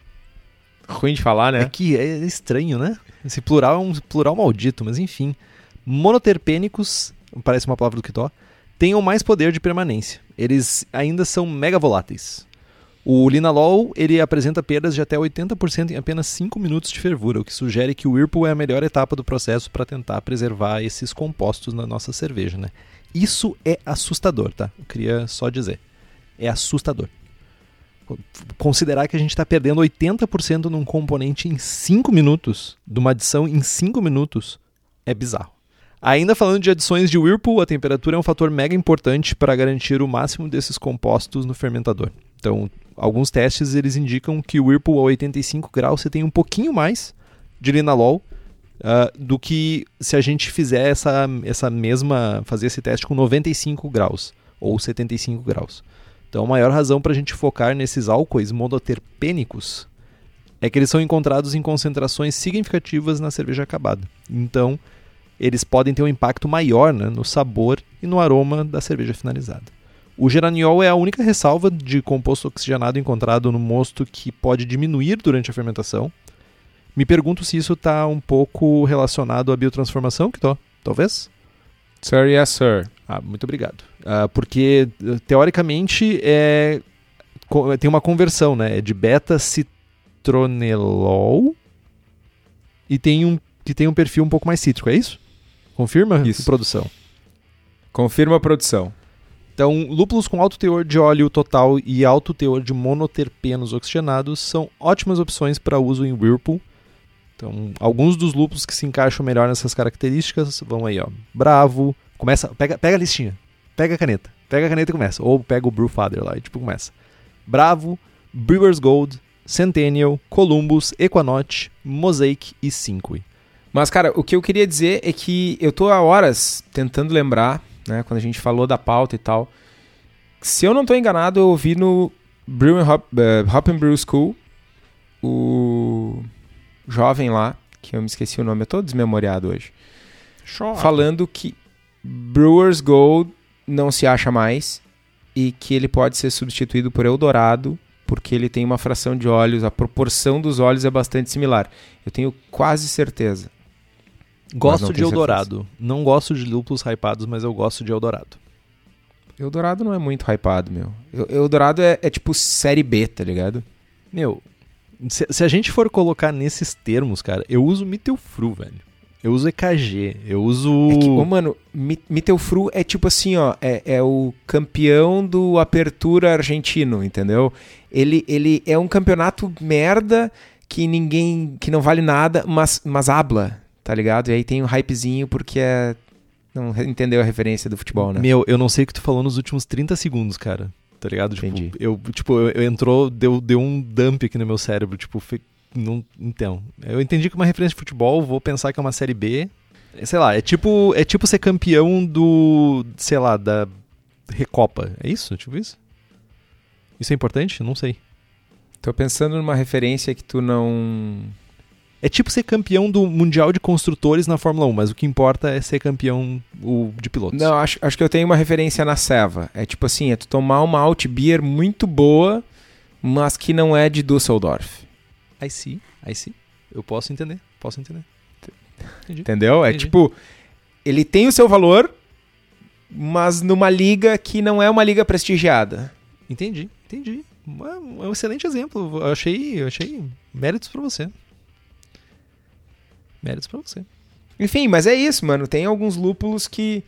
ruim de falar, né? É que é estranho, né? Esse plural é um plural maldito, mas enfim, monoterpênicos, parece uma palavra do Kitó, tenham mais poder de permanência. Eles ainda são mega voláteis. O linalol ele apresenta perdas de até 80% em apenas 5 minutos de fervura, o que sugere que o Whirlpool é a melhor etapa do processo para tentar preservar esses compostos na nossa cerveja. Né? Isso é assustador, tá? Eu queria só dizer. É assustador. Considerar que a gente está perdendo 80% num componente em 5 minutos, de uma adição em 5 minutos, é bizarro. Ainda falando de adições de Whirlpool, a temperatura é um fator mega importante para garantir o máximo desses compostos no fermentador. Então, alguns testes eles indicam que o Whirlpool a 85 graus você tem um pouquinho mais de linalol uh, do que se a gente fizer essa, essa mesma fazer esse teste com 95 graus ou 75 graus. Então, a maior razão para a gente focar nesses álcoois monoterpênicos é que eles são encontrados em concentrações significativas na cerveja acabada. Então, eles podem ter um impacto maior né, no sabor e no aroma da cerveja finalizada. O geraniol é a única ressalva de composto oxigenado encontrado no mosto que pode diminuir durante a fermentação. Me pergunto se isso está um pouco relacionado à biotransformação, que tô, talvez? Sir, yes, sir. Ah, muito obrigado. Uh, porque, teoricamente, é, tem uma conversão, né? É de beta-citronelol e tem um, que tem um perfil um pouco mais cítrico, é isso? Confirma, Isso. produção? Confirma a produção. Então, lúpulos com alto teor de óleo total e alto teor de monoterpenos oxigenados são ótimas opções para uso em Whirlpool. Então, alguns dos lúpulos que se encaixam melhor nessas características vão aí, ó. Bravo, começa, pega, pega a listinha, pega a caneta, pega a caneta e começa. Ou pega o Brewfather lá e tipo começa. Bravo, Brewer's Gold, Centennial, Columbus, Equanote, Mosaic e Cinque. Mas, cara, o que eu queria dizer é que eu tô há horas tentando lembrar, né, quando a gente falou da pauta e tal. Se eu não tô enganado, eu ouvi no Brewing Hop, uh, Hop and Brew School o jovem lá, que eu me esqueci o nome, eu tô desmemoriado hoje, falando que Brewers Gold não se acha mais e que ele pode ser substituído por Eldorado porque ele tem uma fração de óleos, a proporção dos óleos é bastante similar. Eu tenho quase certeza. Gosto de Eldorado. Certeza. Não gosto de lúpulos hypados, mas eu gosto de Eldorado. Eldorado não é muito hypado, meu. Eldorado é, é tipo série B, tá ligado? Meu, se, se, a gente for colocar nesses termos, cara, eu uso Mittelfru, velho. Eu uso EKG, eu uso. É que, oh, mano, Mittelfru é tipo assim, ó, é, é o campeão do Apertura argentino, entendeu? Ele, ele é um campeonato merda que ninguém. que não vale nada, mas, mas habla, tá ligado? E aí tem um hypezinho porque é. Não entendeu a referência do futebol, né? Meu, eu não sei o que tu falou nos últimos 30 segundos, cara tá ligado? Tipo, Entendi. Eu, tipo, eu, eu, entrou, deu, deu um dump aqui no meu cérebro, tipo, fe... não, então, eu entendi que é uma referência de futebol, vou pensar que é uma série B, sei lá, é tipo, é tipo ser campeão do, sei lá, da Recopa, é isso? Tipo isso? Isso é importante? Não sei. Tô pensando numa referência que tu não é tipo ser campeão do Mundial de Construtores na Fórmula 1, mas o que importa é ser campeão o, de pilotos. Não, acho, acho que eu tenho uma referência na Seva. É tipo assim, é tu tomar uma alt beer muito boa, mas que não é de Düsseldorf. I see, I see. Eu posso entender, posso entender. Entendi. Entendeu? É Entendi. É tipo, ele tem o seu valor, mas numa liga que não é uma liga prestigiada. Entendi, entendi. É um excelente exemplo. Eu achei, eu achei méritos para você. Méritos pra você. Enfim, mas é isso, mano. Tem alguns lúpulos que.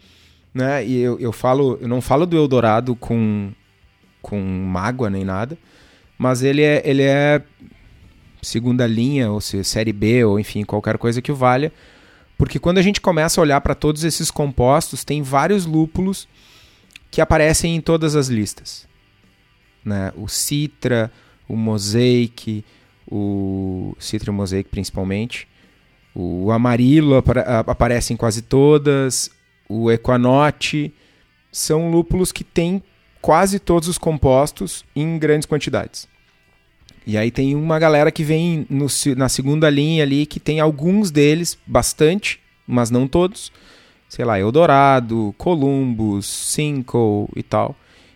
Né, e eu, eu falo. Eu não falo do Eldorado com, com mágoa nem nada. Mas ele é, ele é segunda linha, ou se série B, ou enfim, qualquer coisa que o valha. Porque quando a gente começa a olhar para todos esses compostos, tem vários lúpulos que aparecem em todas as listas. Né? O Citra, o Mosaic, o Citra e o Mosaic principalmente. O Amarilo aparece em quase todas. O Equanote. São lúpulos que têm quase todos os compostos em grandes quantidades. E aí tem uma galera que vem no, na segunda linha ali que tem alguns deles, bastante, mas não todos. Sei lá, Eldorado, Columbus, Cinco e tal.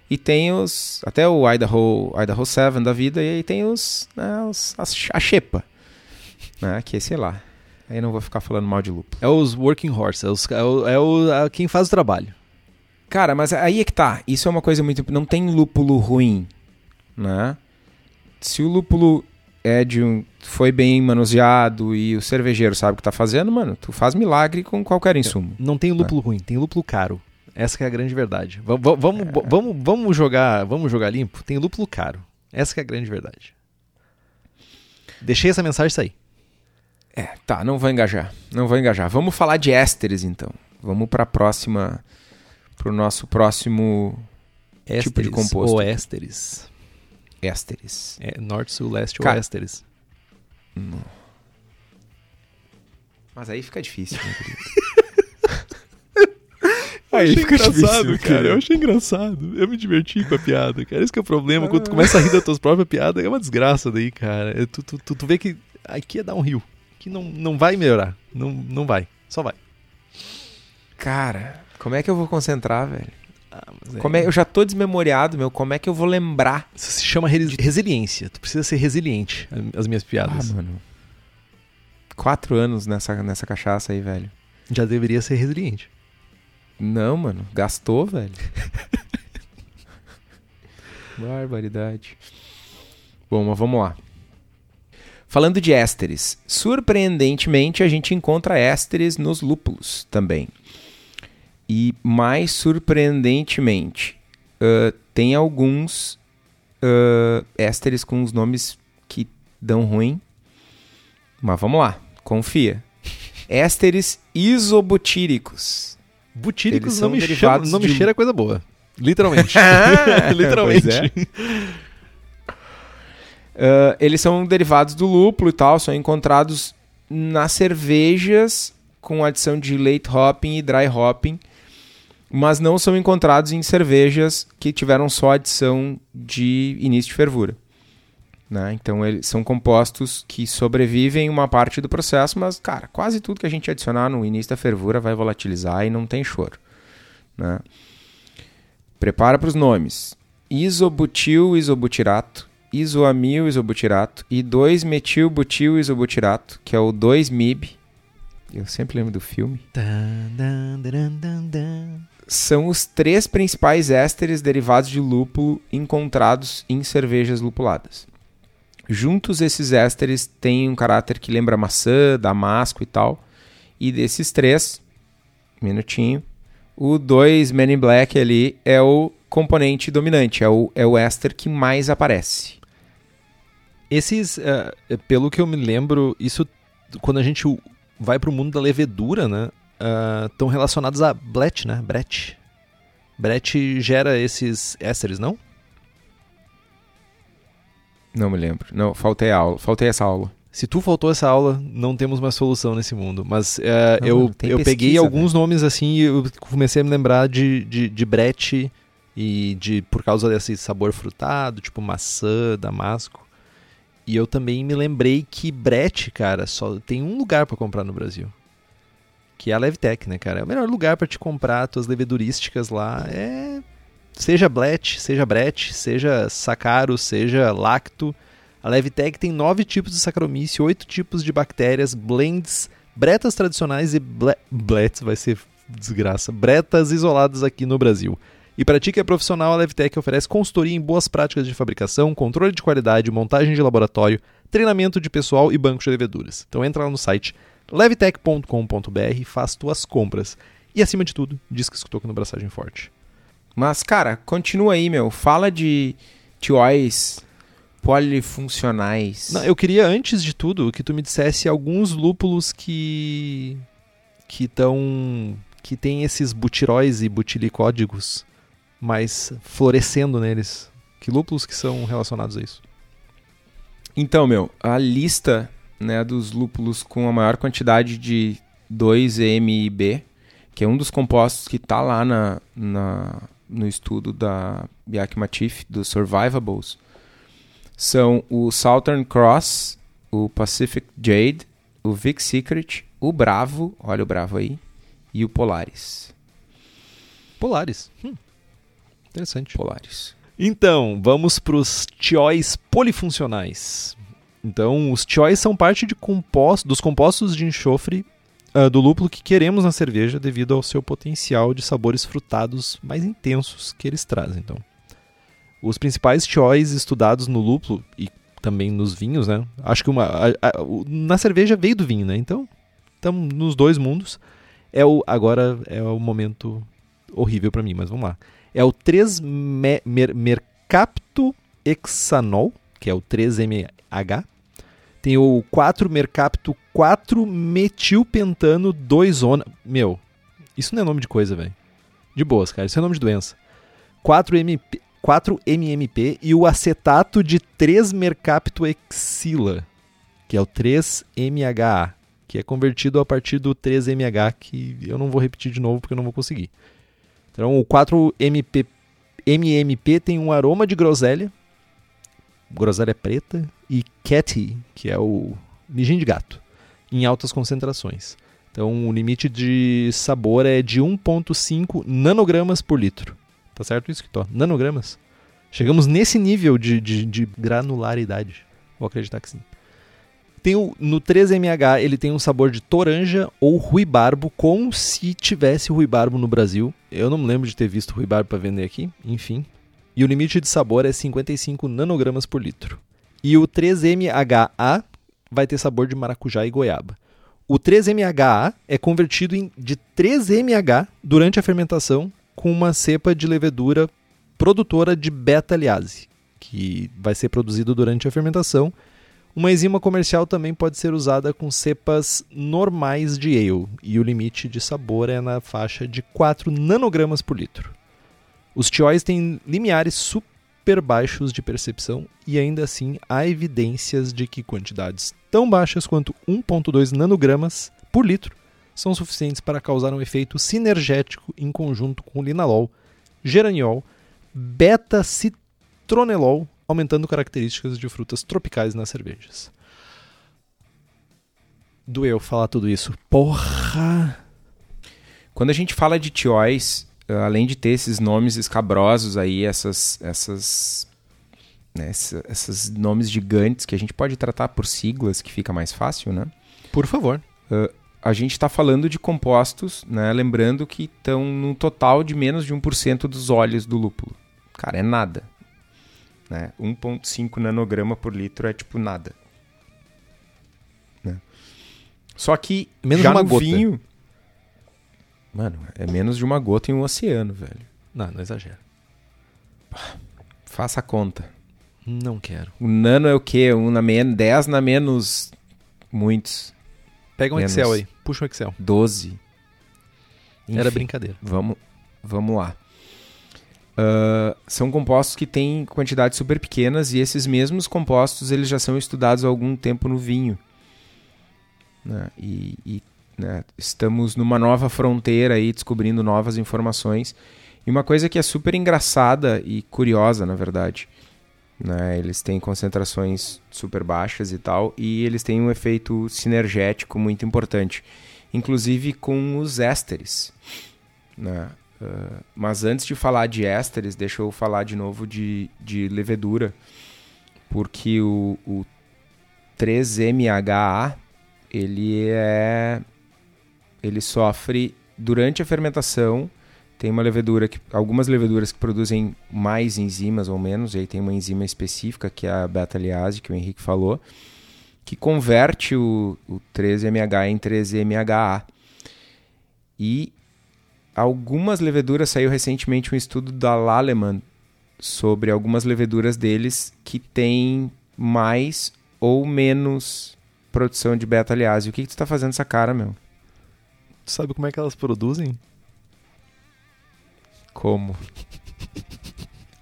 E tem os. Até o Idaho, Idaho 7 da vida, e aí tem os. Né, os a, Xepa. Né, que sei lá. Aí não vou ficar falando mal de lúpulo. É os working horses, é, os, é, o, é o, é quem faz o trabalho. Cara, mas aí é que tá. Isso é uma coisa muito. Não tem lúpulo ruim, né? Se o lúpulo é de um. Foi bem manuseado e o cervejeiro sabe o que tá fazendo, mano, tu faz milagre com qualquer insumo. Não tem lúpulo né? ruim, tem lúpulo caro. Essa é a grande verdade. V vamos, é. vamos, vamos, jogar, vamos jogar limpo? Tem lúpulo caro. Essa é a grande verdade. Deixei essa mensagem sair. É, tá, não vou engajar. Não vou engajar. Vamos falar de ésteres então. Vamos para a próxima para o nosso próximo ésteres tipo de composto. Ou ésteres. Ésteres. É, norte, sul, leste ou ésteres. Não. Mas aí fica difícil, né, Aí fica engraçado, difícil, cara. Eu achei engraçado. Eu me diverti com a piada, cara. Esse que é o problema. Quando tu começa a rir das tuas próprias piadas, é uma desgraça daí, cara. É, tu, tu, tu, tu vê que aqui é dar um rio que não, não vai melhorar. Não, não vai. Só vai. Cara, como é que eu vou concentrar, velho? Ah, é... Como é, eu já tô desmemoriado, meu. Como é que eu vou lembrar? Isso se chama resiliência. Tu precisa ser resiliente, as minhas piadas. Ah, mano. Quatro anos nessa, nessa cachaça aí, velho. Já deveria ser resiliente. Não, mano. Gastou, velho. Barbaridade. Bom, mas vamos lá. Falando de ésteres, surpreendentemente a gente encontra ésteres nos lúpulos também. E mais surpreendentemente, uh, tem alguns uh, ésteres com os nomes que dão ruim. Mas vamos lá, confia. Ésteres isobutíricos. Butíricos não me, chama, não me cheira coisa boa. Literalmente. Literalmente. Uh, eles são derivados do lúpulo e tal, são encontrados nas cervejas com adição de late hopping e dry hopping, mas não são encontrados em cervejas que tiveram só adição de início de fervura. Né? Então, eles são compostos que sobrevivem uma parte do processo, mas, cara, quase tudo que a gente adicionar no início da fervura vai volatilizar e não tem choro. Né? Prepara para os nomes: isobutil isobutirato, isoamil isobutirato e 2-metilbutil isobutirato, que é o 2-MIB. Eu sempre lembro do filme. São os três principais ésteres derivados de lúpulo encontrados em cervejas lupuladas. Juntos, esses ésteres têm um caráter que lembra maçã, damasco e tal. E desses três, minutinho, o 2 Men in Black ali é o componente dominante, é o, é o éster que mais aparece. Esses, uh, pelo que eu me lembro, isso quando a gente vai para o mundo da levedura, né, estão uh, relacionados a Brett, né, Brett. Brett gera esses ésteres, não? Não me lembro. Não, faltei aula, faltei essa aula. Se tu faltou essa aula, não temos mais solução nesse mundo. Mas uh, não, eu, eu pesquisa, peguei alguns né? nomes assim e eu comecei a me lembrar de, de, de Brett e de por causa desse sabor frutado, tipo maçã, damasco. E eu também me lembrei que Brett, cara, só tem um lugar para comprar no Brasil. Que é a Levtech, né, cara? É o melhor lugar para te comprar tuas levedurísticas lá. É Seja Blet, seja Brett, seja Sacaro, seja Lacto. A Levtech tem nove tipos de Saccharomyces, oito tipos de bactérias, blends, bretas tradicionais e ble blets, vai ser desgraça, bretas isoladas aqui no Brasil. E para ti que é profissional, a Levtech oferece consultoria em boas práticas de fabricação, controle de qualidade, montagem de laboratório, treinamento de pessoal e banco de leveduras. Então entra lá no site levtech.com.br e faz tuas compras. E acima de tudo, diz que escutou aqui no Braçagem Forte. Mas, cara, continua aí, meu. Fala de TOIs polifuncionais. Não, eu queria, antes de tudo, que tu me dissesse alguns lúpulos que. que estão. que tem esses butiróis e butilicódigos mais florescendo neles. Que lúpulos que são relacionados a isso? Então, meu, a lista né, dos lúpulos com a maior quantidade de 2-MIB, que é um dos compostos que está lá na, na, no estudo da Biak Matif, dos Survivables, são o Southern Cross, o Pacific Jade, o Vic Secret, o Bravo, olha o Bravo aí, e o Polaris. Polaris. Hum. Interessante. Polaris. Então, vamos para os TIOIs polifuncionais. Então, os TIOIs são parte composto, dos compostos de enxofre uh, do lúpulo que queremos na cerveja devido ao seu potencial de sabores frutados mais intensos que eles trazem. Então, os principais choice estudados no lúpulo e também nos vinhos, né? Acho que uma a, a, na cerveja veio do vinho, né? Então, estamos nos dois mundos. É o agora é o momento horrível para mim, mas vamos lá. É o 3 -mer mercapto hexanol, que é o 3MH, tem o 4-mercapto 4-metilpentano 2-ona. Meu, isso não é nome de coisa, velho. De boas, cara. Isso é nome de doença. 4-MP, 4-MMP e o acetato de 3-mercaptoexila, que é o 3-MHA, que é convertido a partir do 3-MH, que eu não vou repetir de novo porque eu não vou conseguir. Então, o 4-MP MMP tem um aroma de groselha, groselha preta, e Catty, que é o mijinho de gato, em altas concentrações. Então o limite de sabor é de 1,5 nanogramas por litro. Tá certo isso, Kitó? Nanogramas? Chegamos nesse nível de, de, de, granularidade. Vou acreditar que sim. Tem o, no 3MH ele tem um sabor de toranja ou ruibarbo, como se tivesse ruibarbo no Brasil. Eu não me lembro de ter visto ruibarbo para vender aqui, enfim. E o limite de sabor é 55 nanogramas por litro. E o 3MHA vai ter sabor de maracujá e goiaba. O 3MHA é convertido em, de 3MH durante a fermentação com uma cepa de levedura produtora de beta-aliase, que vai ser produzido durante a fermentação. Uma enzima comercial também pode ser usada com cepas normais de ale, e o limite de sabor é na faixa de 4 nanogramas por litro. Os tióis têm limiares super baixos de percepção e ainda assim há evidências de que quantidades tão baixas quanto 1.2 nanogramas por litro são suficientes para causar um efeito sinergético em conjunto com linalol, geraniol, beta-citronelol, aumentando características de frutas tropicais nas cervejas. Doeu falar tudo isso. Porra! Quando a gente fala de tióis, além de ter esses nomes escabrosos aí, essas, essas, né, esses nomes gigantes que a gente pode tratar por siglas, que fica mais fácil, né? Por favor. Uh, a gente está falando de compostos, né? Lembrando que estão no total de menos de 1% dos óleos do lúpulo. Cara, é nada. Né? 1,5 nanograma por litro é tipo nada. Né? Só que menos já uma no gota. vinho. Mano, é menos de uma gota em um oceano, velho. Não, não exagera. Faça a conta. Não quero. O nano é o quê? Um na menos, 10 na menos muitos. Pega um Menos. Excel aí. Puxa um Excel. 12. Era Enfim. brincadeira. Vamos, vamos lá. Ah, são compostos que têm quantidades super pequenas e esses mesmos compostos eles já são estudados há algum tempo no vinho. Né? E, e, né, estamos numa nova fronteira aí, descobrindo novas informações. E uma coisa que é super engraçada e curiosa, na verdade. Né? Eles têm concentrações super baixas e tal, e eles têm um efeito sinergético muito importante, inclusive com os ésteres. Né? Uh, mas antes de falar de ésteres, deixa eu falar de novo de, de levedura, porque o, o 3-MHA ele é ele sofre durante a fermentação tem uma levedura que algumas leveduras que produzem mais enzimas ou menos e aí tem uma enzima específica que é a beta-aliase que o Henrique falou que converte o, o 3-MH em 3-MHA e algumas leveduras saiu recentemente um estudo da Laleman sobre algumas leveduras deles que têm mais ou menos produção de beta-aliase. O que, que tu está fazendo essa cara, meu? Tu sabe como é que elas produzem? Como?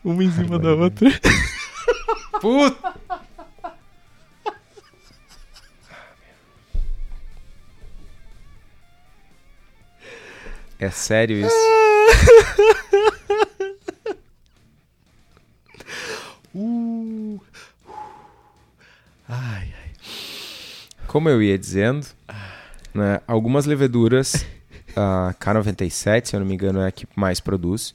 Uma em cima da Ai, outra. Puta! É sério isso? Uh. Ai, ai. Como eu ia dizendo, né, algumas leveduras, a K97, se eu não me engano, é a que mais produz,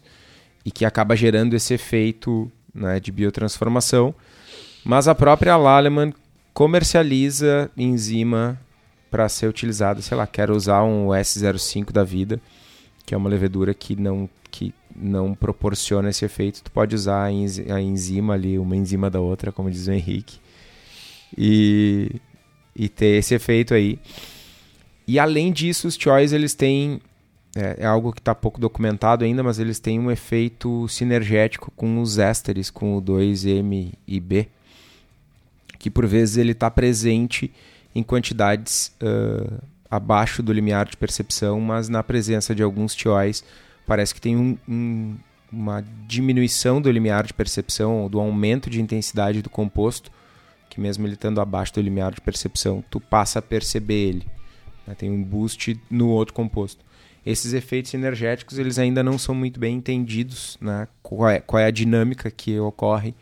e que acaba gerando esse efeito né, de biotransformação, mas a própria Laleman comercializa enzima para ser utilizada, sei lá, quero usar um S05 da vida, que é uma levedura que não, que não proporciona esse efeito, tu pode usar a a enzima ali, uma enzima da outra, como diz o Henrique, e, e ter esse efeito aí. E além disso, os Choice eles têm é, é algo que está pouco documentado ainda, mas eles têm um efeito sinergético com os ésteres, com o 2M e B, que por vezes ele está presente em quantidades ah, abaixo do limiar de percepção, mas na presença de alguns tióis parece que tem um- um- uma diminuição do limiar de percepção, do aumento de intensidade do composto, que mesmo ele estando abaixo do limiar de percepção, tu passa a perceber ele. né? Tem um boost no outro composto. Esses efeitos energéticos eles ainda não são muito bem entendidos, né? qual, é, qual é a dinâmica que ocorre,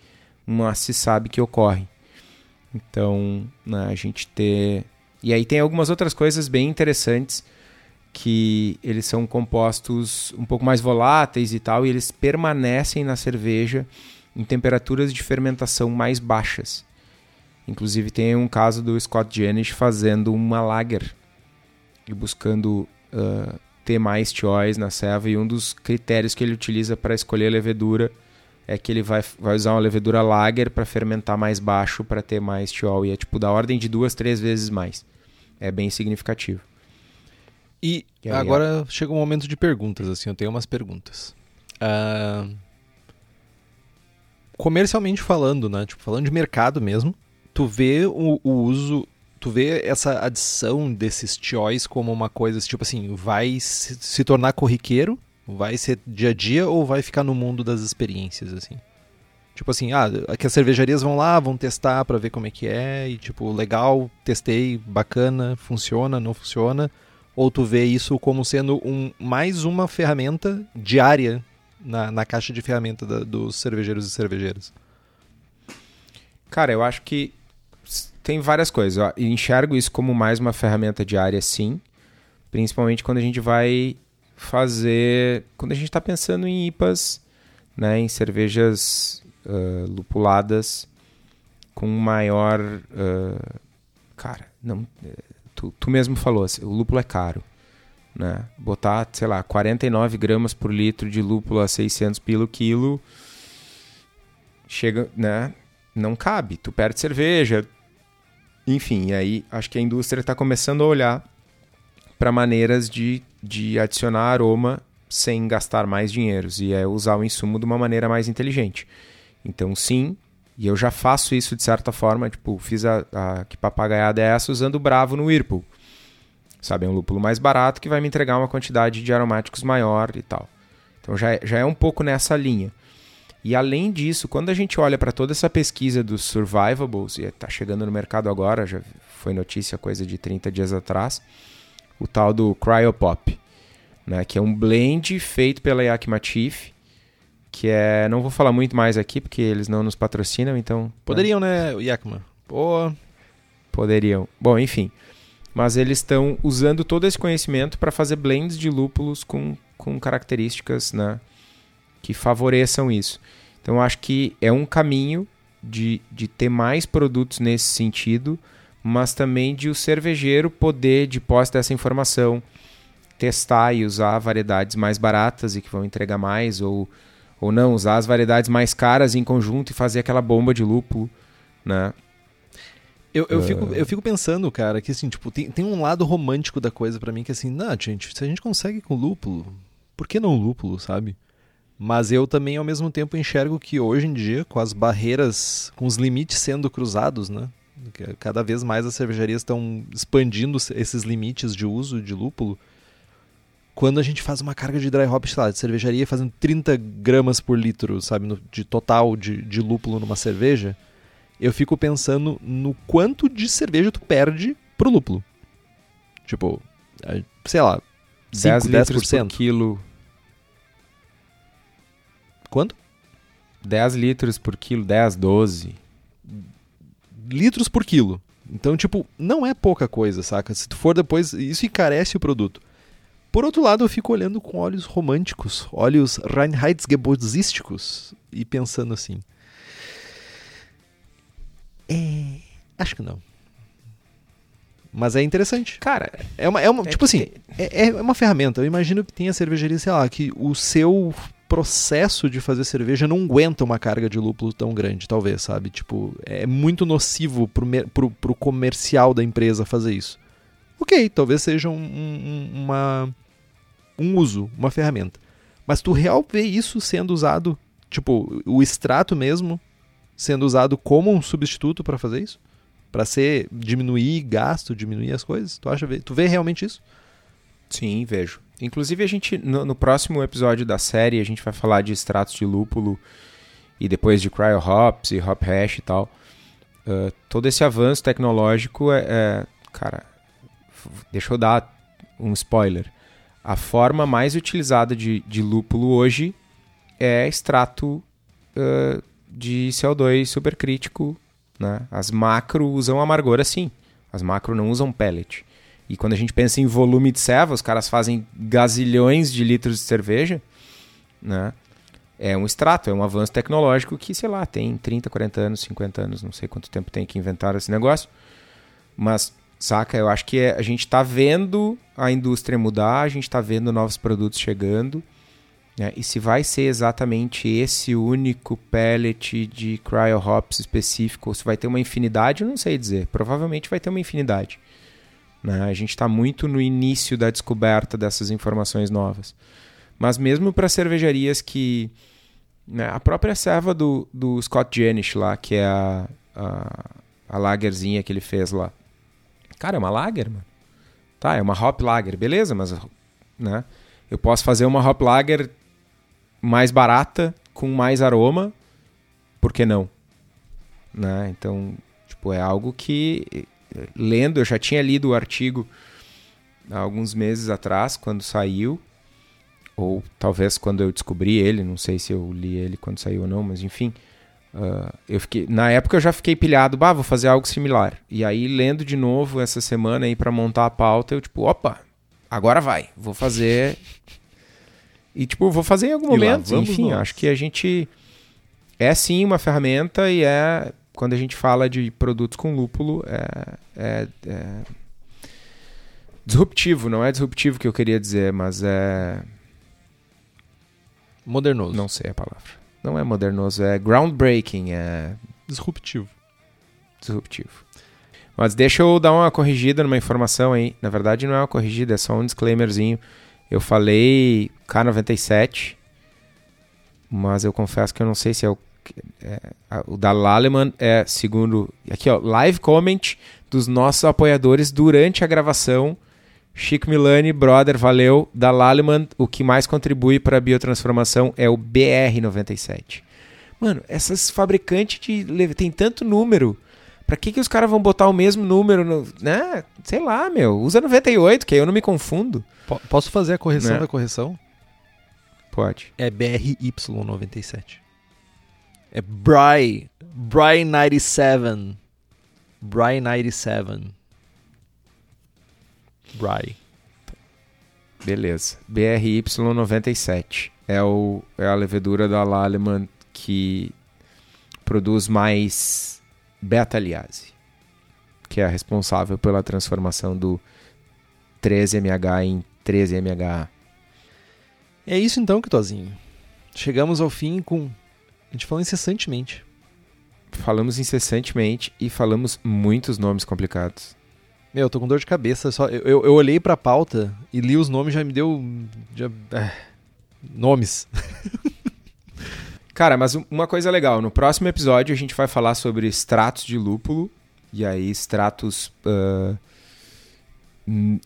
mas se sabe que ocorre. Então, né, a gente ter. E aí tem algumas outras coisas bem interessantes que eles são compostos um pouco mais voláteis e tal, e eles permanecem na cerveja em temperaturas de fermentação mais baixas. Inclusive tem um caso do Scott Janish fazendo uma lager e buscando ah, ter mais choice na serva, e um dos critérios que ele utiliza para escolher a levedura é que ele vai, vai usar uma levedura lager para fermentar mais baixo para ter mais tiol. E é tipo da ordem de duas, três vezes mais. É bem significativo. E E aí, agora chega um momento de perguntas, assim, eu tenho umas perguntas. Ah, comercialmente falando, né? Tipo, falando de mercado mesmo, tu vê o, o uso, tu vê essa adição desses choice como uma coisa, tipo assim, vai se, se tornar corriqueiro? Vai ser dia a dia ou vai ficar no mundo das experiências, assim? Tipo assim, ah, que as cervejarias vão lá, vão testar para ver como é que é e tipo, legal, testei, bacana, funciona, não funciona. Ou tu vê isso como sendo um, mais uma ferramenta diária na, na caixa de ferramenta da, dos cervejeiros e cervejeiras? Cara, eu acho que tem várias coisas. Enxergo isso como mais uma ferramenta diária, sim. Principalmente quando a gente vai fazer. Quando a gente está pensando em IPAs, né, em cervejas uh, lupuladas com maior. Uh, cara, não, tu, tu mesmo falou, assim, o lúpulo é caro. Né? Botar, sei lá, 49 gramas por litro de lúpulo a 600 pelo quilo chega, né? Não cabe. Tu perde cerveja. Enfim, aí acho que a indústria está começando a olhar para maneiras de, de adicionar aroma sem gastar mais dinheiro e é usar o insumo de uma maneira mais inteligente. Então, sim, e eu já faço isso de certa forma, tipo, fiz a, a que papagaiada é essa usando o Bravo no Whirlpool. Sabe, é um lúpulo mais barato que vai me entregar uma quantidade de aromáticos maior e tal. Então já, é, já é um pouco nessa linha. E além disso, quando a gente olha para toda essa pesquisa dos survivables, e está chegando no mercado agora, já foi notícia coisa de 30 dias atrás, o tal do Cryopop, né, que é um blend feito pela Yakima Chief, que é, não vou falar muito mais aqui porque eles não nos patrocinam, então né. poderiam, né, né Yakima? Pô, poderiam. Bom, enfim, mas eles estão usando todo esse conhecimento para fazer blends de lúpulos com, com características, né, que favoreçam isso. Então eu acho que é um caminho de, de ter mais produtos nesse sentido mas também de o cervejeiro poder, de posse dessa informação, testar e usar variedades mais baratas e que vão entregar mais, ou, ou não, usar as variedades mais caras em conjunto e fazer aquela bomba de lúpulo, né? Eu, eu, uh... fico, eu fico pensando, cara, que assim, tipo, tem, tem um lado romântico da coisa para mim que assim, não, gente, se a gente consegue com lúpulo, por que não lúpulo, sabe? Mas eu também, ao mesmo tempo, enxergo que hoje em dia, com as barreiras, com os limites sendo cruzados, né? Cada vez mais as cervejarias estão expandindo esses limites de uso de lúpulo. Quando a gente faz uma carga de dry hop, sei lá, de cervejaria fazendo 30 gramas por litro, sabe, no, de total de, de lúpulo numa cerveja, eu fico pensando no quanto de cerveja tu perde pro lúpulo. Tipo, é, sei lá, 5, 10, 10 litros por quilo. Quanto? 10 litros por quilo, 10, 12 litros por quilo. Então, tipo, não é pouca coisa, saca? Se tu for depois, isso encarece o produto. Por outro lado, eu fico olhando com olhos românticos, olhos Reinheitsgeburtsísticos e pensando assim. É. Acho que não. Mas é interessante. Cara, é uma. É uma é tipo assim, é, é uma ferramenta. Eu imagino que tenha cervejaria, sei lá, que o seu processo de fazer cerveja não aguenta uma carga de lúpulo tão grande, talvez, sabe? Tipo, é muito nocivo pro, pro, pro comercial da empresa fazer isso. Ok, talvez seja um, um, uma, um uso, uma ferramenta. Mas tu real vê isso sendo usado, tipo, o extrato mesmo sendo usado como um substituto para fazer isso? Para ser diminuir gasto, diminuir as coisas? Tu acha tu vê realmente isso? Sim, vejo. Inclusive, a gente, no, no, próximo episódio da série, a gente vai falar de extratos de lúpulo e depois de cryo hops e hop hash e tal. Uh, todo esse avanço tecnológico é, é, Cara, deixa eu dar um spoiler. A forma mais utilizada de, de lúpulo hoje é extrato uh, de CO2 supercrítico. Né? As macro usam amargor assim. As macro não usam pellet. E quando a gente pensa em volume de serva, os caras fazem gazilhões de litros de cerveja, né? É um extrato, é um avanço tecnológico que, sei lá, tem 30, 40 anos, 50 anos, não sei quanto tempo tem que inventar esse negócio. Mas, saca, eu acho que é, a gente está vendo a indústria mudar, a gente está vendo novos produtos chegando. Né? E se vai ser exatamente esse único pellet de cryo hops específico, ou se vai ter uma infinidade, eu não sei dizer. Provavelmente vai ter uma infinidade. Né? A gente está muito no início da descoberta dessas informações novas. Mas mesmo para cervejarias que. Né, a própria serva do, do Scott Janish lá, que é a, a, a lagerzinha que ele fez lá. Cara, é uma lager, mano. Tá, é uma hop lager, beleza, mas né, eu posso fazer uma hop lager mais barata, com mais aroma, por que não? Né? Então, tipo, é algo que lendo, eu já tinha lido o artigo há alguns meses atrás, quando saiu, ou talvez quando eu descobri ele, não sei se eu li ele quando saiu ou não, mas enfim, uh, eu fiquei, na época eu já fiquei pilhado, bah, vou fazer algo similar. E aí lendo de novo essa semana aí para montar a pauta, eu tipo, opa, agora vai, vou fazer e tipo, vou fazer em algum momento, enfim, nós. acho que a gente é sim uma ferramenta e é quando a gente fala de produtos com lúpulo, é, é, é disruptivo, não é disruptivo que eu queria dizer, mas é modernoso. Não sei a palavra. Não é modernoso, é groundbreaking, é disruptivo. Disruptivo. Mas deixa eu dar uma corrigida numa informação aí. Na verdade, não é uma corrigida, é só um disclaimerzinho. Eu falei K97, mas eu confesso que eu não sei se é o é, o da Laleman é segundo aqui ó live comment dos nossos apoiadores durante a gravação Chico Milani, brother, valeu. Da Laleman, o que mais contribui para a biotransformação é o BR97. Mano, essas fabricantes de tem tanto número. Pra que, que os caras vão botar o mesmo número no. Né? Sei lá, meu. Usa 98, que aí eu não me confundo. P posso fazer a correção né? da correção? Pode. É BRY97. É Bry. Bry 97. Bry 97. Bry. Beleza. BRY97 é, o, é a levedura da Lallemand que produz mais beta-aliase, que é a responsável pela transformação do 13MH em 13MHA. É isso então, Kitozinho. Chegamos ao fim com a gente falou incessantemente. Falamos incessantemente e falamos muitos nomes complicados. Meu, eu tô com dor de cabeça. Só, eu, eu, eu olhei pra pauta e li os nomes já me deu. Já, é, nomes. Cara, mas uma coisa legal: no próximo episódio a gente vai falar sobre extratos de lúpulo. E aí, extratos. Uh,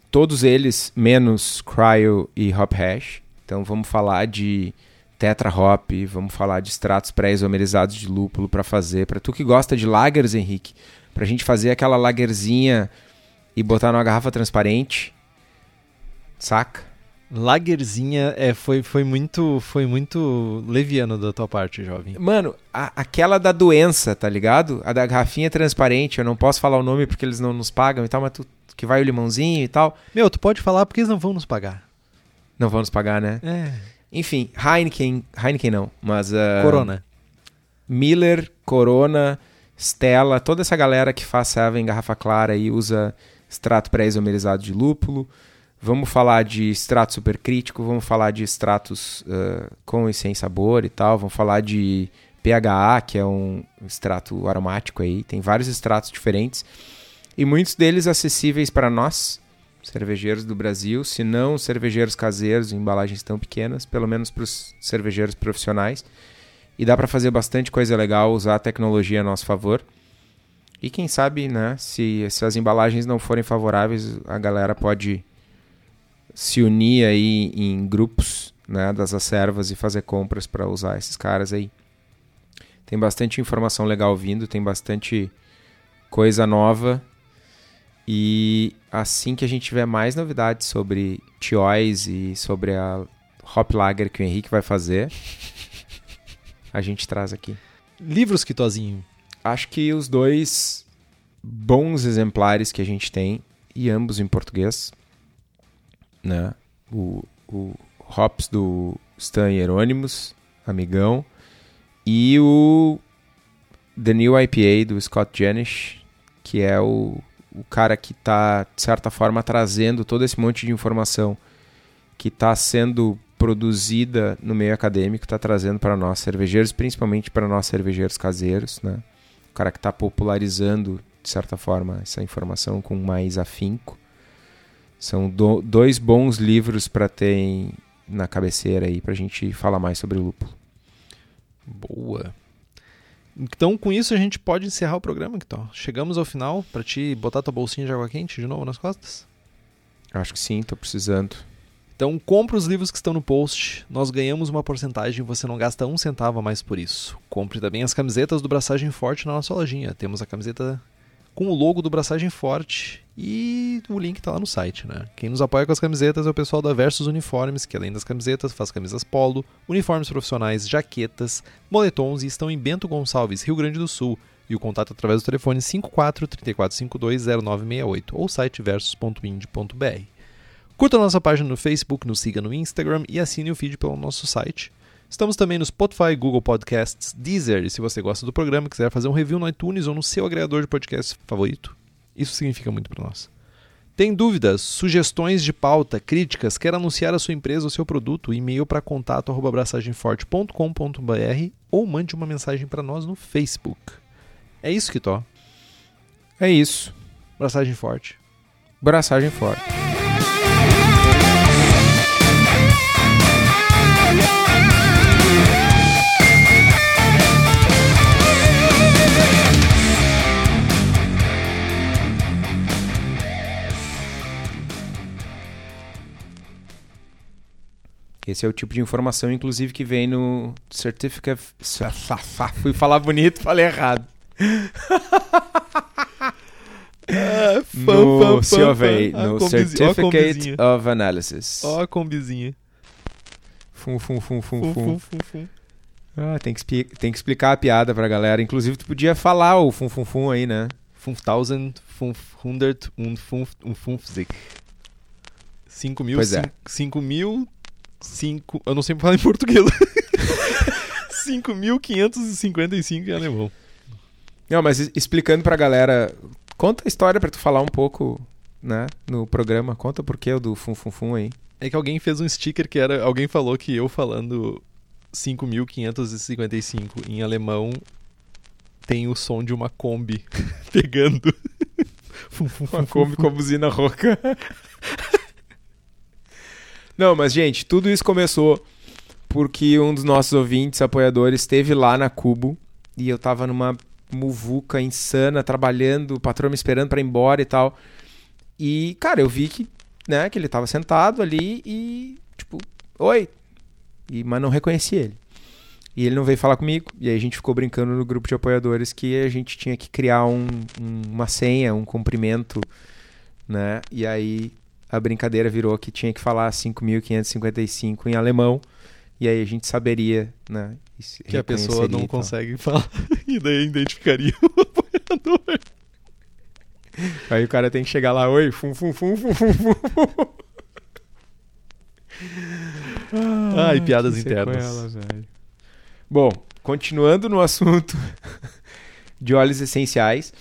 todos eles menos cryo e hop hash. Então vamos falar de tetra hop, vamos falar de extratos pré-isomerizados de lúpulo para fazer. Para tu que gosta de lagers, Henrique, para a gente fazer aquela lagerzinha e botar numa garrafa transparente, saca? Lagerzinha é, foi, foi muito foi muito leviano da tua parte, jovem. Mano, a, aquela da doença, tá ligado? A da garrafinha transparente, eu não posso falar o nome porque eles não nos pagam e tal, mas tu, que vai o limãozinho e tal. Meu, tu pode falar porque eles não vão nos pagar. Não vão nos pagar, né? É. Enfim, Heineken, Heineken não, mas... Uh, Corona. Miller, Corona, Stella, toda essa galera que faz Seven garrafa clara e usa extrato pré-isomerizado de lúpulo. Vamos falar de extrato supercrítico, vamos falar de extratos uh, com e sem sabor e tal, vamos falar de PHA, que é um extrato aromático aí, tem vários extratos diferentes e muitos deles acessíveis para nós, cervejeiros do Brasil, se não cervejeiros caseiros em embalagens tão pequenas, pelo menos para os cervejeiros profissionais. E dá para fazer bastante coisa legal, usar a tecnologia a nosso favor. E quem sabe, né, se, se as embalagens não forem favoráveis, a galera pode se unir aí em grupos né, das acervas e fazer compras para usar esses caras aí. Tem bastante informação legal vindo, tem bastante coisa nova e assim que a gente tiver mais novidades sobre Tiois e sobre a Hop Lager que o Henrique vai fazer, a gente traz aqui. Livros, Quitozinho? Acho que os dois bons exemplares que a gente tem, e ambos em português, né? O, o Hops do Stan Hieronymus, amigão, e o The New IPA do Scott Janish, que é o o cara que está, de certa forma, trazendo todo esse monte de informação que está sendo produzida no meio acadêmico, está trazendo para nós cervejeiros, principalmente para nós cervejeiros caseiros, né? O cara que está popularizando, de certa forma, essa informação com mais afinco. São do, dois bons livros para ter na cabeceira aí, para a gente falar mais sobre o lúpulo. Boa. Então, com isso, a gente pode encerrar o programa, então. Chegamos ao final para te botar tua bolsinha de água quente de novo nas costas? Acho que sim, tô precisando. Então, compre os livros que estão no post. Nós ganhamos uma porcentagem e você não gasta um centavo a mais por isso. Compre também as camisetas do Braçagem Forte na nossa lojinha. Temos a camiseta com o logo do Braçagem Forte e o link está lá no site, né? Quem nos apoia com as camisetas é o pessoal da Versus Uniformes, que além das camisetas faz camisas polo, uniformes profissionais, jaquetas, moletons e estão em Bento Gonçalves, Rio Grande do Sul. E o contato é através do telefone 54 3452 0968 ou site versus.ind.br. Curta a nossa página no Facebook, nos siga no Instagram e assine o feed pelo nosso site. Estamos também no Spotify, Google Podcasts, Deezer. E se você gosta do programa e quiser fazer um review no iTunes ou no seu agregador de podcast favorito, isso significa muito para nós. Tem dúvidas, sugestões de pauta, críticas, quer anunciar a sua empresa ou seu produto? E-mail para contato@abraçagemforte.com.br ou mande uma mensagem para nós no Facebook. É isso, Kitó. É isso. Braçagem forte. Braçagem forte. Esse é o tipo de informação, inclusive, que vem no Certificate. Fui falar bonito, falei errado. Ah, no COV, no Certificate of Analysis. Ó a combizinha. Fum, fum, fum, fum, fum. fum. Ah, tem que, tem que explicar a piada pra galera. Inclusive, tu podia falar o fum, fum, fum aí, né? 5500 und 55. 5 mil, Pois é. 5 mil, 5... Eu não sei falar em português. 5.555 em alemão. Não, mas explicando pra galera, conta a história pra tu falar um pouco, né, no programa. Conta por que o do fum, fum, fum aí. É que alguém fez um sticker que era... Alguém falou que eu falando 5.555 em alemão tem o som de uma Kombi pegando. Fum, fum, Uma fum, Kombi com a buzina rouca. Não, mas gente, tudo isso começou porque um dos nossos ouvintes, apoiadores, esteve lá na Cubo e eu tava numa muvuca insana, trabalhando, o patrão me esperando pra ir embora e tal. E, cara, eu vi que, né, que ele tava sentado ali e, tipo, oi. E, mas não reconheci ele. E ele não veio falar comigo. E aí a gente ficou brincando no grupo de apoiadores que a gente tinha que criar um, um- uma senha, um cumprimento, né? E aí a brincadeira virou que tinha que falar 5.555 em alemão. E aí a gente saberia, né? Que a pessoa não consegue falar. E daí identificaria o apoiador. Aí o cara tem que chegar lá, oi, fum, fum, fum, fum, fum, fum. Ai, piadas internas. Bom, continuando no assunto de óleos essenciais,